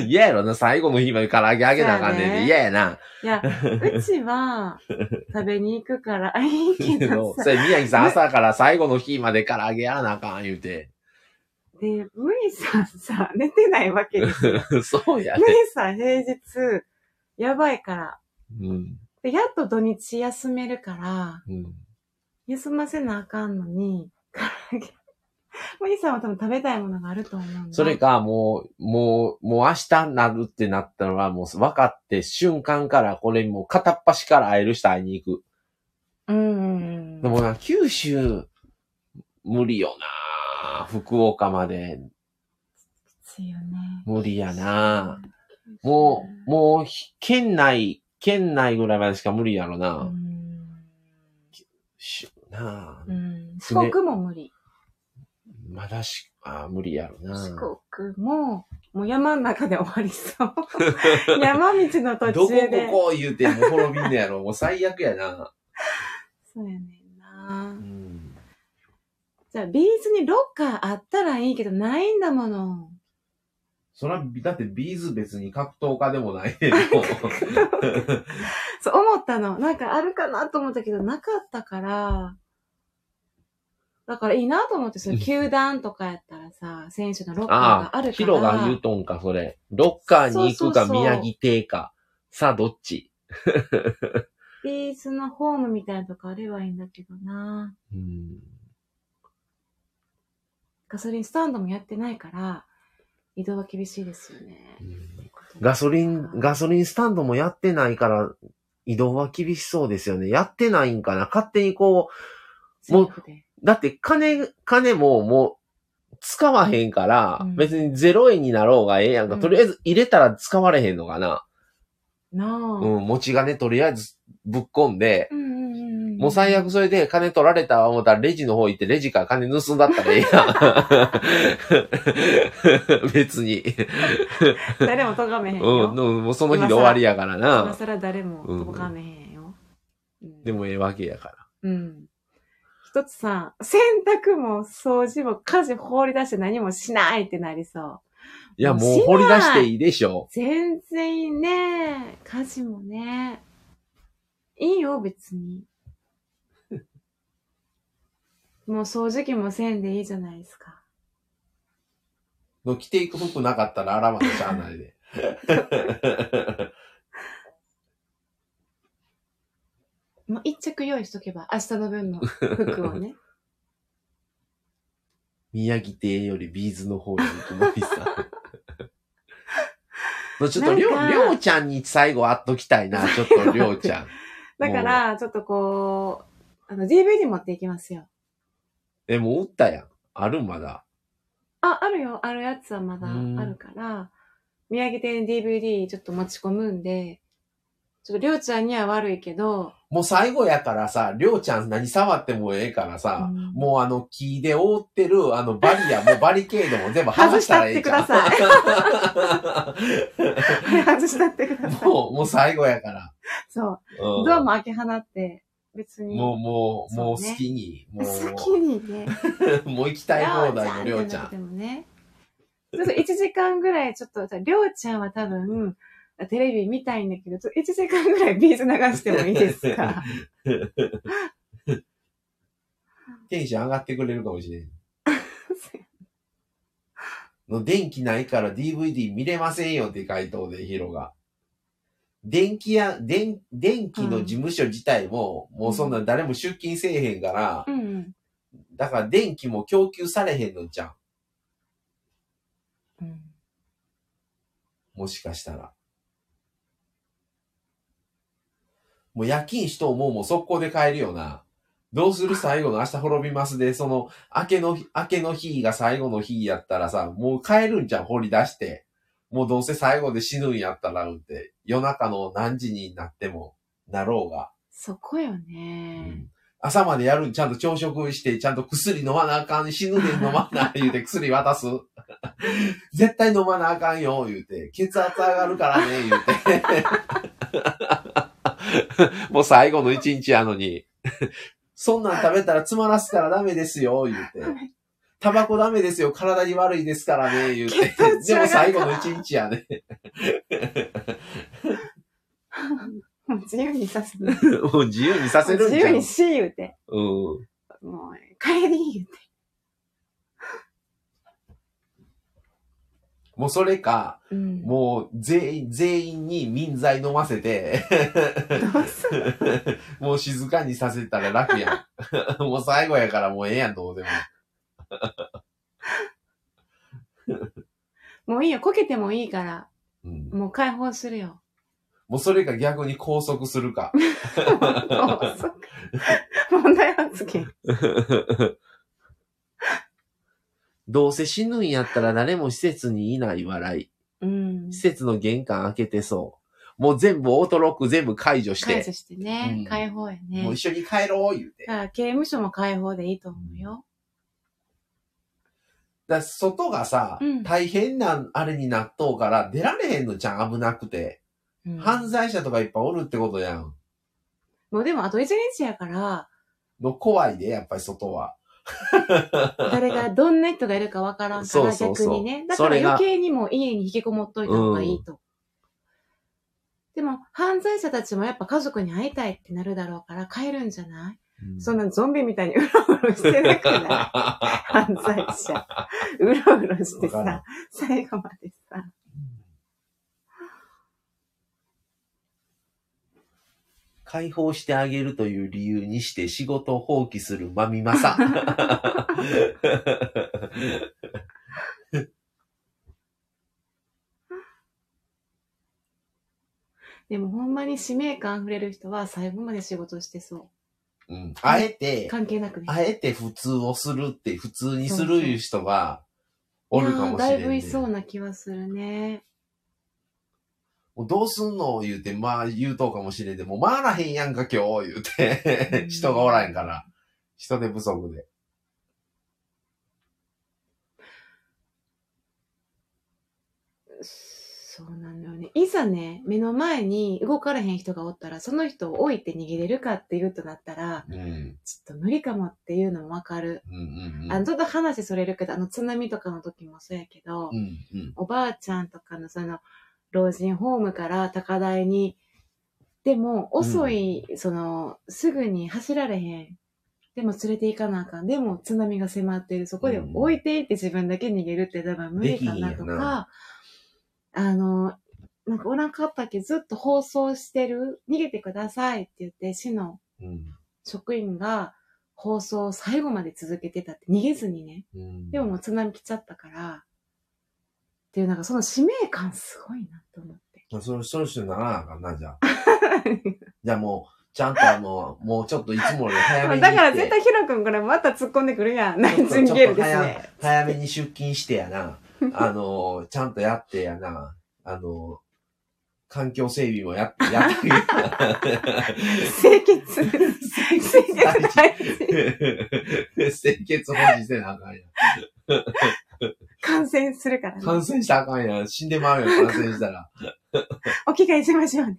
嫌やろな、最後の日まで唐揚げあげなあかんねんで。嫌やな。いや、うちは、食べに行くから、あ、いいけけど そ。れ宮城さん朝から最後の日まで唐揚げやらなあかん言うて。で、ムイさんさ、寝てないわけですよ。そうやムね。イさん平日、やばいから。うん。で、やっと土日休めるから、うん。休ませなあかんのに、唐揚げ。ムイさんは多分食べたいものがあると思うんだ。それか、もう、もう、もう明日になるってなったのは、もう分かって、瞬間から、これもう片っ端から会える人会いに行く。うんうんうん。でもな、九州、無理よな福岡まで。無理やなもう、もう、ひ県内、県内ぐらいまでしか無理やろうな。ん。しなあ、うん。四船国も無理。まだし、あー無理やろな。四国も、もう山の中で終わりそう。山道の途どこ中で。ここ言うてもう滅びんねやろ。もう最悪やな。そうやねんなう。ん。じゃあ、 B'z にロッカーあったらいいけど、ないんだもの。そら、だって B'z 別に格闘家でもないね そう思ったの。なんかあるかなと思ったけど、なかったから。だからいいなと思って、その球団とかやったらさ、選手のロッカーがあるから。ヒロが言うとんか、それ。ロッカーに行くか、そうそうそう宮城邸か。さあ、どっち？ビーズのホームみたいなとこあればいいんだけどな。うん。ガソリンスタンドもやってないから、移動は厳しいですよね。ガソリン、ガソリンスタンドもやってないから、移動は厳しそうですよね。やってないんかな勝手にこもうセーフで。う、だって金、金ももう、使わへんから、うん別に0円になろうがええやんか。うんとりあえず入れたら使われへんのかな。なあ。うん、持ち金とりあえずぶっ込んで、うんうんうんうんもう最悪それで金取られたわ思ったらレジの方行ってレジから金盗んだったらええやん。別に。誰も咎めへんうよ。ん、もうその日で終わりやから今な。更誰も咎めへんよ。うんでもええわけやから。うん。一つさ、洗濯も掃除も家事放り出して何もしないってなりそう。いや、もうしないもう掘り出していいでしょ。全然いいね。家事もね。いいよ、別に。もう掃除機もせんでいいじゃないですか。の着ていく服なかったら洗わなしゃあないで。もう一着用意しとけば、明日の分の服をね。宮城邸よりビーズの方に行くのにさ。ちょっと、りょう、りょうちゃんに最後会っときたいな、ちょっとりょうちゃん。だから、ちょっとこう、あの、DVD 持っていきますよ。え、もう売ったやん。あるまだ。あ、あるよ。あるやつはまだうんあるから、宮城店 DVD ちょっと持ち込むんで、ちょっとりょうちゃんには悪いけど、もう最後やからさ、りょうちゃん何触ってもええからさ、うんもうあの木で覆ってるあのバリア、もうバリケードも全部剥がしたらええじゃん。外 外したってください。もう、もう最後やから。そう。うんドアも開け放って、別に。もう、もう、もう好きに、も好きにね。う、もう行きたい放題のりょうちゃん。でもね。ちょっと1時間ぐらい、ちょっと、りょうちゃんは多分、テレビ見たいんだけど、ちょっと1時間ぐらいビーズ流してもいいですか？テンション上がってくれるかもしれん。の電気ないから DVD 見れませんよって回答で、ヒロが。電気屋、電、電気の事務所自体も、もうそんな誰も出勤せえへんから、うんうん。だから電気も供給されへんのじゃん。うんもしかしたら。もう夜勤しと思うもん速攻で帰るよな。どうする最後の明日滅びますで、その、明けの日、明けの日が最後の日やったらさ、もう帰るんじゃん、掘り出して。もうどうせ最後で死ぬんやったら、うんって。夜中の何時になっても、なろうが。そこようね。ん朝までやるん、ちゃんと朝食して、ちゃんと薬飲まなあかん、死ぬで飲まな、言うて薬渡す。絶対飲まなあかんよ、言うて。血圧上がるからね、言うて。もう最後の一日やのに。そんなん食べたら詰まらすからダメですよ、言うて。タバコダメですよ、体に悪いですからね、言うてでも最後の一日やね。もう自由にさせる。もう自由にさせるんじゃん自由に。し言うて。うん。もう、帰り言うて。もうそれか、うん。もう全員、全員に民剤飲ませて、もう静かにさせたら楽やん。もう最後やからもうええやん、どうでも。もういいよ。こけてもいいから、うん、もう解放するよ。もうそれか逆に拘束するか 問題発言。どうせ死ぬんやったら誰も施設にいない笑い。うん。施設の玄関開けてそう。もう全部オートロック全部解除して。解除してね。うん解放やね。もう一緒に帰ろう言うてだ。から刑務所も解放でいいと思うよ。だ外がさ、うん大変なあれになっとうから出られへんのじゃん、危なくて。うん犯罪者とかいっぱいおるってことやん。もうでもあと一日やから、の怖いで、やっぱり外は。誰が、どんな人がいるかわからんからそうそうそう逆にね。だからそれが余計にもう家に引きこもっといた方がいいと。でも、犯罪者たちもやっぱ家族に会いたいってなるだろうから帰るんじゃない、そんなゾンビみたいにうろうろしてなくない？犯罪者。うろうろしてわかるさ、最後までさ。解放してあげるという理由にして仕事を放棄するまみまさ。でもほんまに使命感溢れる人は最後まで仕事してそうんあえう。て、関係なくね。あえて普通をするって、普通にするいう人がおるかもしれん、ね。いやーだいぶいそうな気はするね。どうすんの言うて、まあ言うとうかもしれんで、もう回らへんやんか今日言うてう、ん人がおらんから。人手不足で。そうなのよね。いざね、目の前に動かれへん人がおったら、その人を置いて逃げれるかっていうとなったら、うん。ちょっと無理かもっていうのもわかる。うんうんうん。あの、ちょっと話それるけど、あの、津波とかの時もそうやけど、うんうん。おばあちゃんとかのその、老人ホームから高台に、でも、遅い、その、すぐに走られへん。でも連れて行かなあかん。でも津波が迫っている。そこでうん置いていって自分だけ逃げるって多分無理かなとか、あの、なんかおらんかったっけ？ずっと放送してる。逃げてくださいって言って、市のうん職員が放送を最後まで続けてたって逃げずにね。うん。でももう津波来ちゃったから、っていうなんかその使命感すごいなと思って。まあ、その、その人にならなあかんな、じゃあ。じゃあもう、ちゃんとあの、もうちょっといつもより早めに行って。だから絶対ヒロ君これまた突っ込んでくるやん。ナイチンゲールですね。早めに出勤してやな。あの、ちゃんとやってやな。あの、環境整備もやって、やってあげる。清潔。清潔大事。清潔保持せなあかんやん。感染するからね。感染したらあかんやん。死んでまうよ、感染したら。お着替えしましょうね。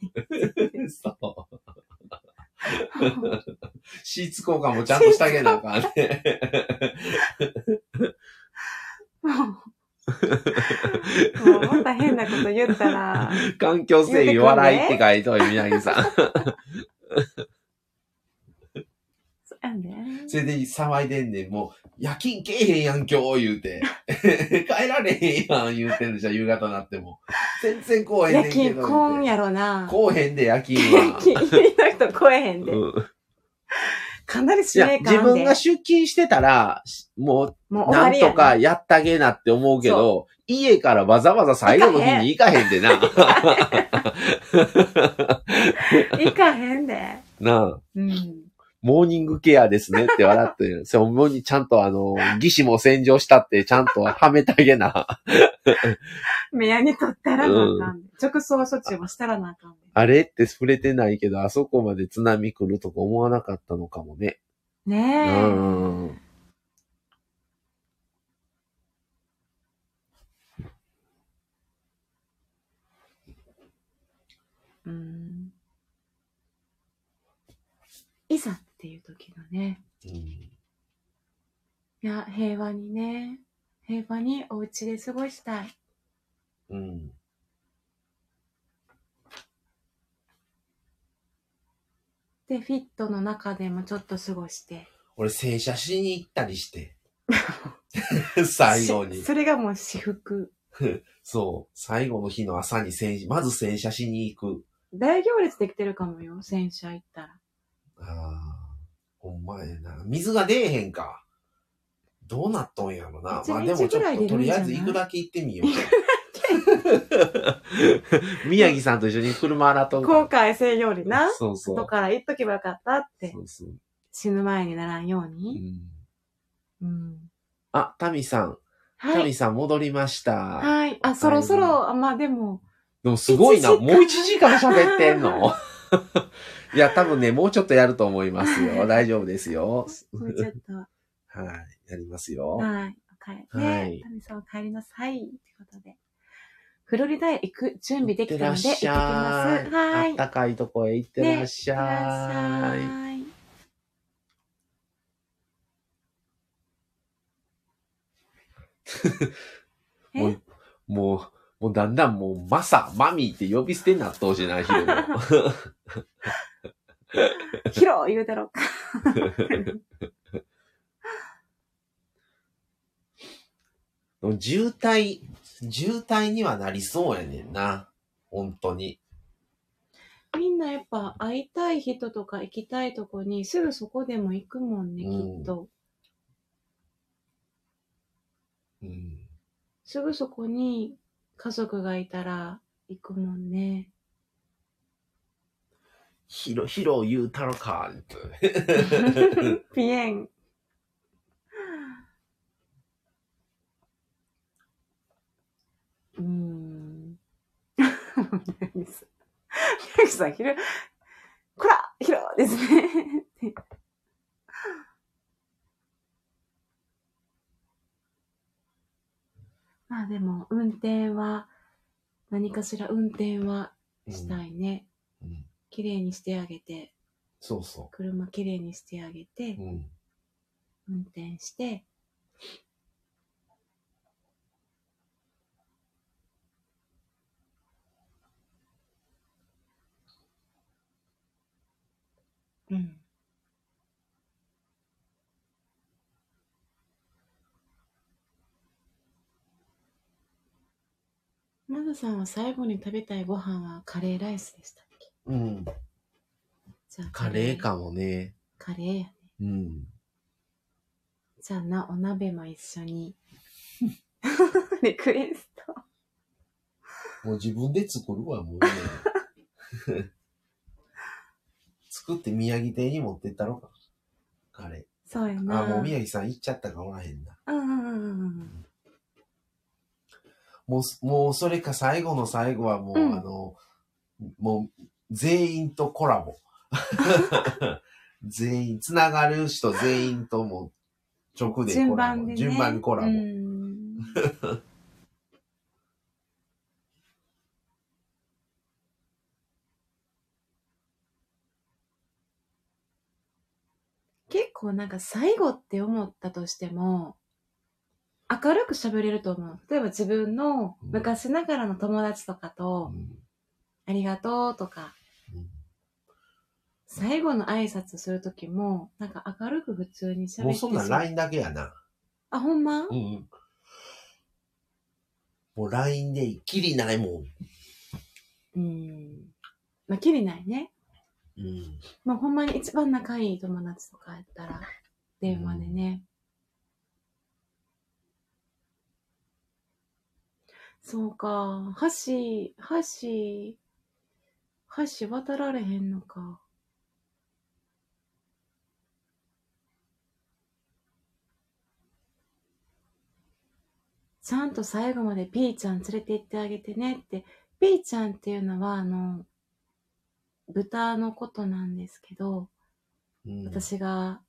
そう。シーツ交換もちゃんとしてあげなあかんね。もう、もうまた変なこと言ったら、環境整備笑いって書いとい、宮城さん。それで騒いでんねん、もう、夜勤けえへんやん、今日、言うて。帰られへんやん、言うてんのじゃ、夕方なっても。全然来おへんね夜んけど。勤こんやろな。来おへんで、夜勤夜は。勤の人来えへんで。うんかなり使命感で。自分が出勤してたら、もう、もうなんとね。かやってあげなって思うけど、家からわざわざ最後の日に行かへんでな。行かへんで。なあ。うん。モーニングケアですねって笑ってる。そう、もにちゃんとあの、義肢も洗浄したってちゃんとはめてあげな。目やにとったらなあかんで。直送処置もしたらなあかんで。あれって触れてないけど、あそこまで津波来るとか思わなかったのかもね。うねえ。ん。うん。いざっていう時のね。うんいや、平和にね。平和にお家で過ごしたい。うん。で、フィットの中でもちょっと過ごして。俺、洗車しに行ったりして。最後にし。それがもう私服。そう。最後の日の朝に洗、まず洗車しに行く。大行列できてるかもよ。洗車行ったら。ああ、ほんまやな。水が出えへんか。どうなっとんやろな。一まあでもちょっととりあえず行くだけ行ってみよう。宮城さんと一緒に車洗っとん後か。悔せんようにな。そうそう。後から言っとけばよかったってそ。うそう。死ぬ前にならんよううに。ん、うん。あ、タミさん。はい。タミさん戻りました。はい。あ、そろそろ、あまあでも、でもすごいな。もう一時間喋ってんの？いや、多分ね、もうちょっとやると思いますよ。大丈夫ですよ。もうちょっと。はい。やりますよ。はい。わ帰り、はねい、タミさんお帰りなさい。ということで。フロリダへ行く準備できたので、行ってきいます。はい。あったかいとこへ行ってらっしいってらっしゃい。ゃい。えもう、もう、もうだんだんもう、マサ、マミーって呼び捨てになっとうしな、ヒロも。ヒロ言うだろうか。渋滞、渋滞にはなりそうやねんな。本当に。みんなやっぱ会いたい人とか行きたいとこにすぐそこでも行くもんね、うんきっと。うん。すぐそこに家族がいたら行くもんね。ヒロ、ヒロ言うたろか、って。ピエン。うーん。宮城さん、宮城さん、ひろ、こらひろですね。まあでも、運転は、何かしら運転はしたいね。うん。綺麗にしてあげて、そうそ車綺麗にしてあげてう。、うん。運転して、うん。マドさんは最後に食べたいご飯はカレーライスでしたうん。じゃあカレー。かもね。カレーやね。うん。じゃあな、お鍋も一緒に。リクエスト。もう自分で作るわ、もうね。作って宮城亭に持ってったろか。カレー。そうやな。あ、もう宮城さん行っちゃったかおらへんな。うんうんうんうん。もう、もうそれか最後の最後はもう、うんあの、もう全員とコラボ。全員、つながる人全員とも直で順コラボ。番でね。順番にコラボ。うん。結構なんか最後って思ったとしても、明るく喋れると思う。例えば自分の昔ながらの友達とかと、うんありがとうとか、うん最後の挨拶するときも、なんか明るく普通に喋ってもうそんなん LINE だけやな。あ、ほんま、うんうん。もう LINE できりないもん。うん。まあ、きりないね。うん。まあ、ほんまに一番仲いい友達とかやったら、電話でね。そうか。橋、橋、橋渡られへんのか。ちゃんと最後までピーちゃん連れて行ってあげてねって。ピーちゃんっていうのは、あの、豚のことなんですけど、うん、私が、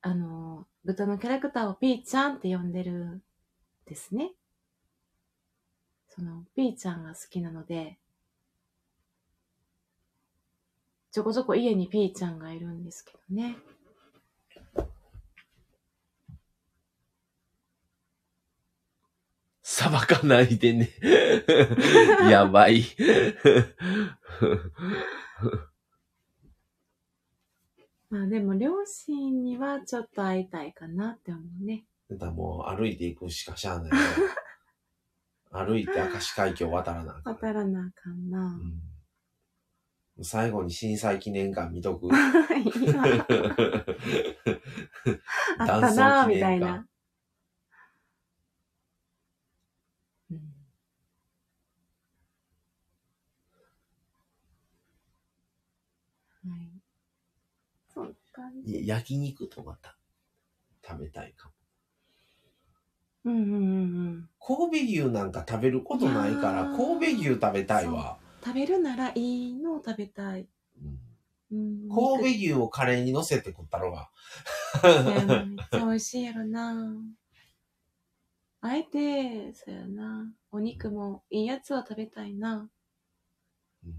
あの、豚のキャラクターをピーちゃんって呼んでるんですね。その、ピーちゃんが好きなので、ちょこちょこ家にピーちゃんがいるんですけどね。さばかないでね。やばい。まあでも両親にはちょっと会いたいかなって思うね。だもう歩いていくしかしゃあないね。歩いて明石海峡渡らなあかん。渡らなあかんな。うん、最後に震災記念館見とく？あったなあみたいな。うんはい。そんな感じ。いや焼肉とかた食べたいかも。うんうんうんうん。神戸牛なんか食べることないから、神戸牛食べたいわ。食べるならいいのを食べたい。神戸牛をカレーに乗せて食ったろが。めっちゃ美味しいやろな。あえて、そうやな。お肉もいいやつを食べたいな。うん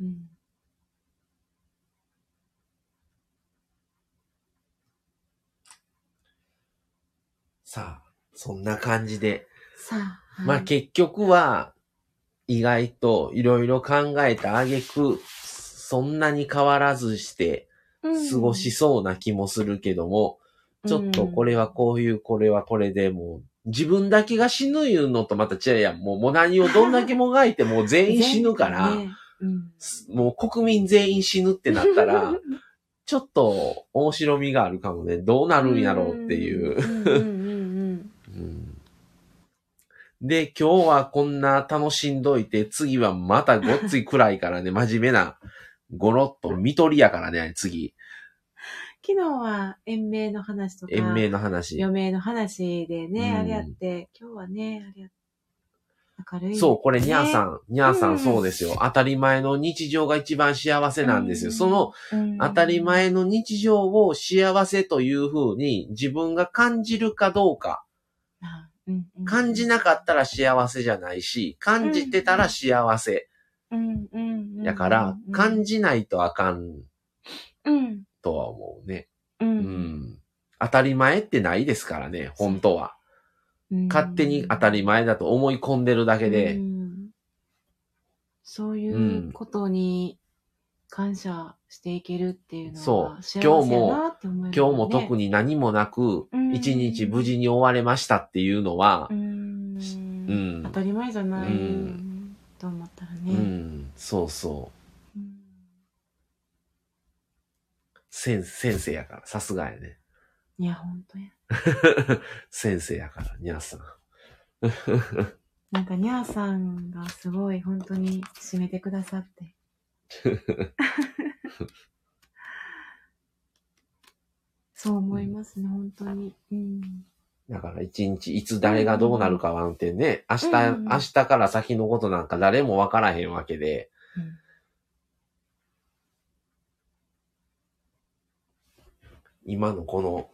うん。さあ、そんな感じで。さあ。まあはい結局は、意外といろいろ考えた挙句、そんなに変わらずして過ごしそうな気もするけども、ちょっとこれはこういう、これはこれでもう、自分だけが死ぬいうのとまた違うやん。もう、もう何をどんだけもがいてもう全員死ぬから、ねうん。もう国民全員死ぬってなったら、ちょっと面白みがあるかもね。どうなるんやろうっていう。うんうんうんうん。うんで、今日はこんな楽しんどいて、次はまたごっつい暗いからね、真面目な、ゴロッと見取りやからね、次。昨日は延命の話とか、延命の話。余命の話でね、うんあれやって、今日はね、あれや明るい、そう、これ、にゃーさん、ん、にゃーさうんん、そうですよ。当たり前の日常が一番幸せなんですよ。うんその、うん当たり前の日常を幸せという風に自分が感じるかどうか。感じなかったら幸せじゃないし、感じてたら幸せ。うんうんうんやから、感じないとあかんうんとは思うね。ううんん。当たり前ってないですからね、本当は。うん勝手に当たり前だと思い込んでるだけうで。んそういうことに感謝していけるっていうのは幸せやなって思います、ね、今日も特に何もなくう、ん。一日無事に終われましたっていうのはう、ん。うん。当たり前じゃない、うん。と思ったらうね、ん、そうそう。うん。先先生やから、さすがやね。いや本当や。先生やから、にゃーさん。なんかニャーさんがすごい本当に締めてくださって そう思いますね、本当に。うん。だから一日いつ誰がどうなるかなんてね、明日、うん明日から先のことなんか誰もわからへんわけで、うん今のこの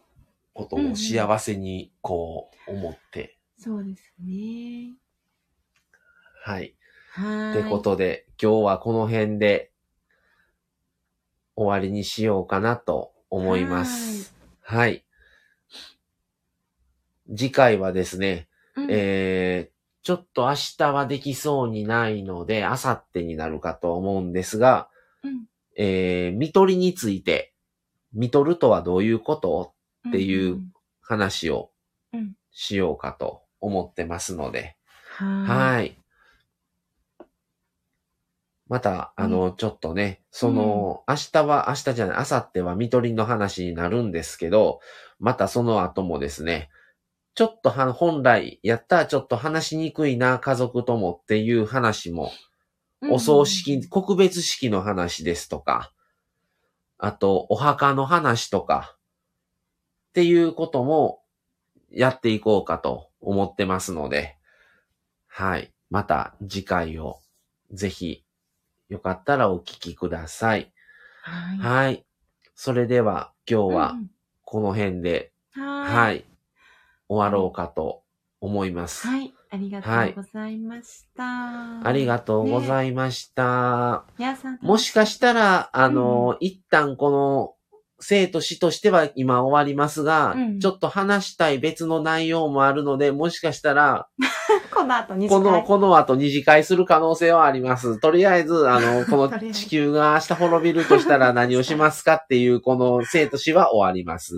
ことを幸せにこう思って、そうですね。はい。はーい。ってことで、今日はこの辺で終わりにしようかなと思います。はい。次回はですね、うん、えー、ちょっと明日はできそうにないので、明後日になるかと思うんですが、うんえー、見取りについて、見取るとはどういうこと？っていううん話をうんしようかと思ってますので、はーい。はい。また、あの、ちょっとね、その、明日は、明日じゃない、明後日は見取りの話になるんですけど、またその後もですね、ちょっとは、本来やったらちょっと話しにくいな、家族ともっていう話も、うん。お葬式、告別式の話ですとか、あと、お墓の話とか、っていうこともやっていこうかと思ってますので、はい。また次回をぜひよかったらお聞きください。はい。はい。それでは今日はうんこの辺で、はーい。はい。終わろうかと思います。はい。ありがとうございました。ありがとうごいざいました。もしかしたら、あの、一旦この、生と死としては今終わりますが、うんちょっと話したい別の内容もあるので、もしかしたら、この後2時この、この後二次会する可能性はあります。とりあえず、あの、この地球が明日滅びるとしたら 何をしますかっていう、この生と死は終わります。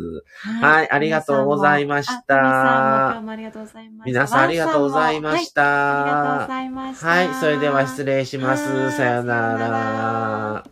はいありがとうございました皆さんもありがとうございました。皆さんありがとうございました。はいありがとうございました。はい、それでは失礼します。はいさよなら。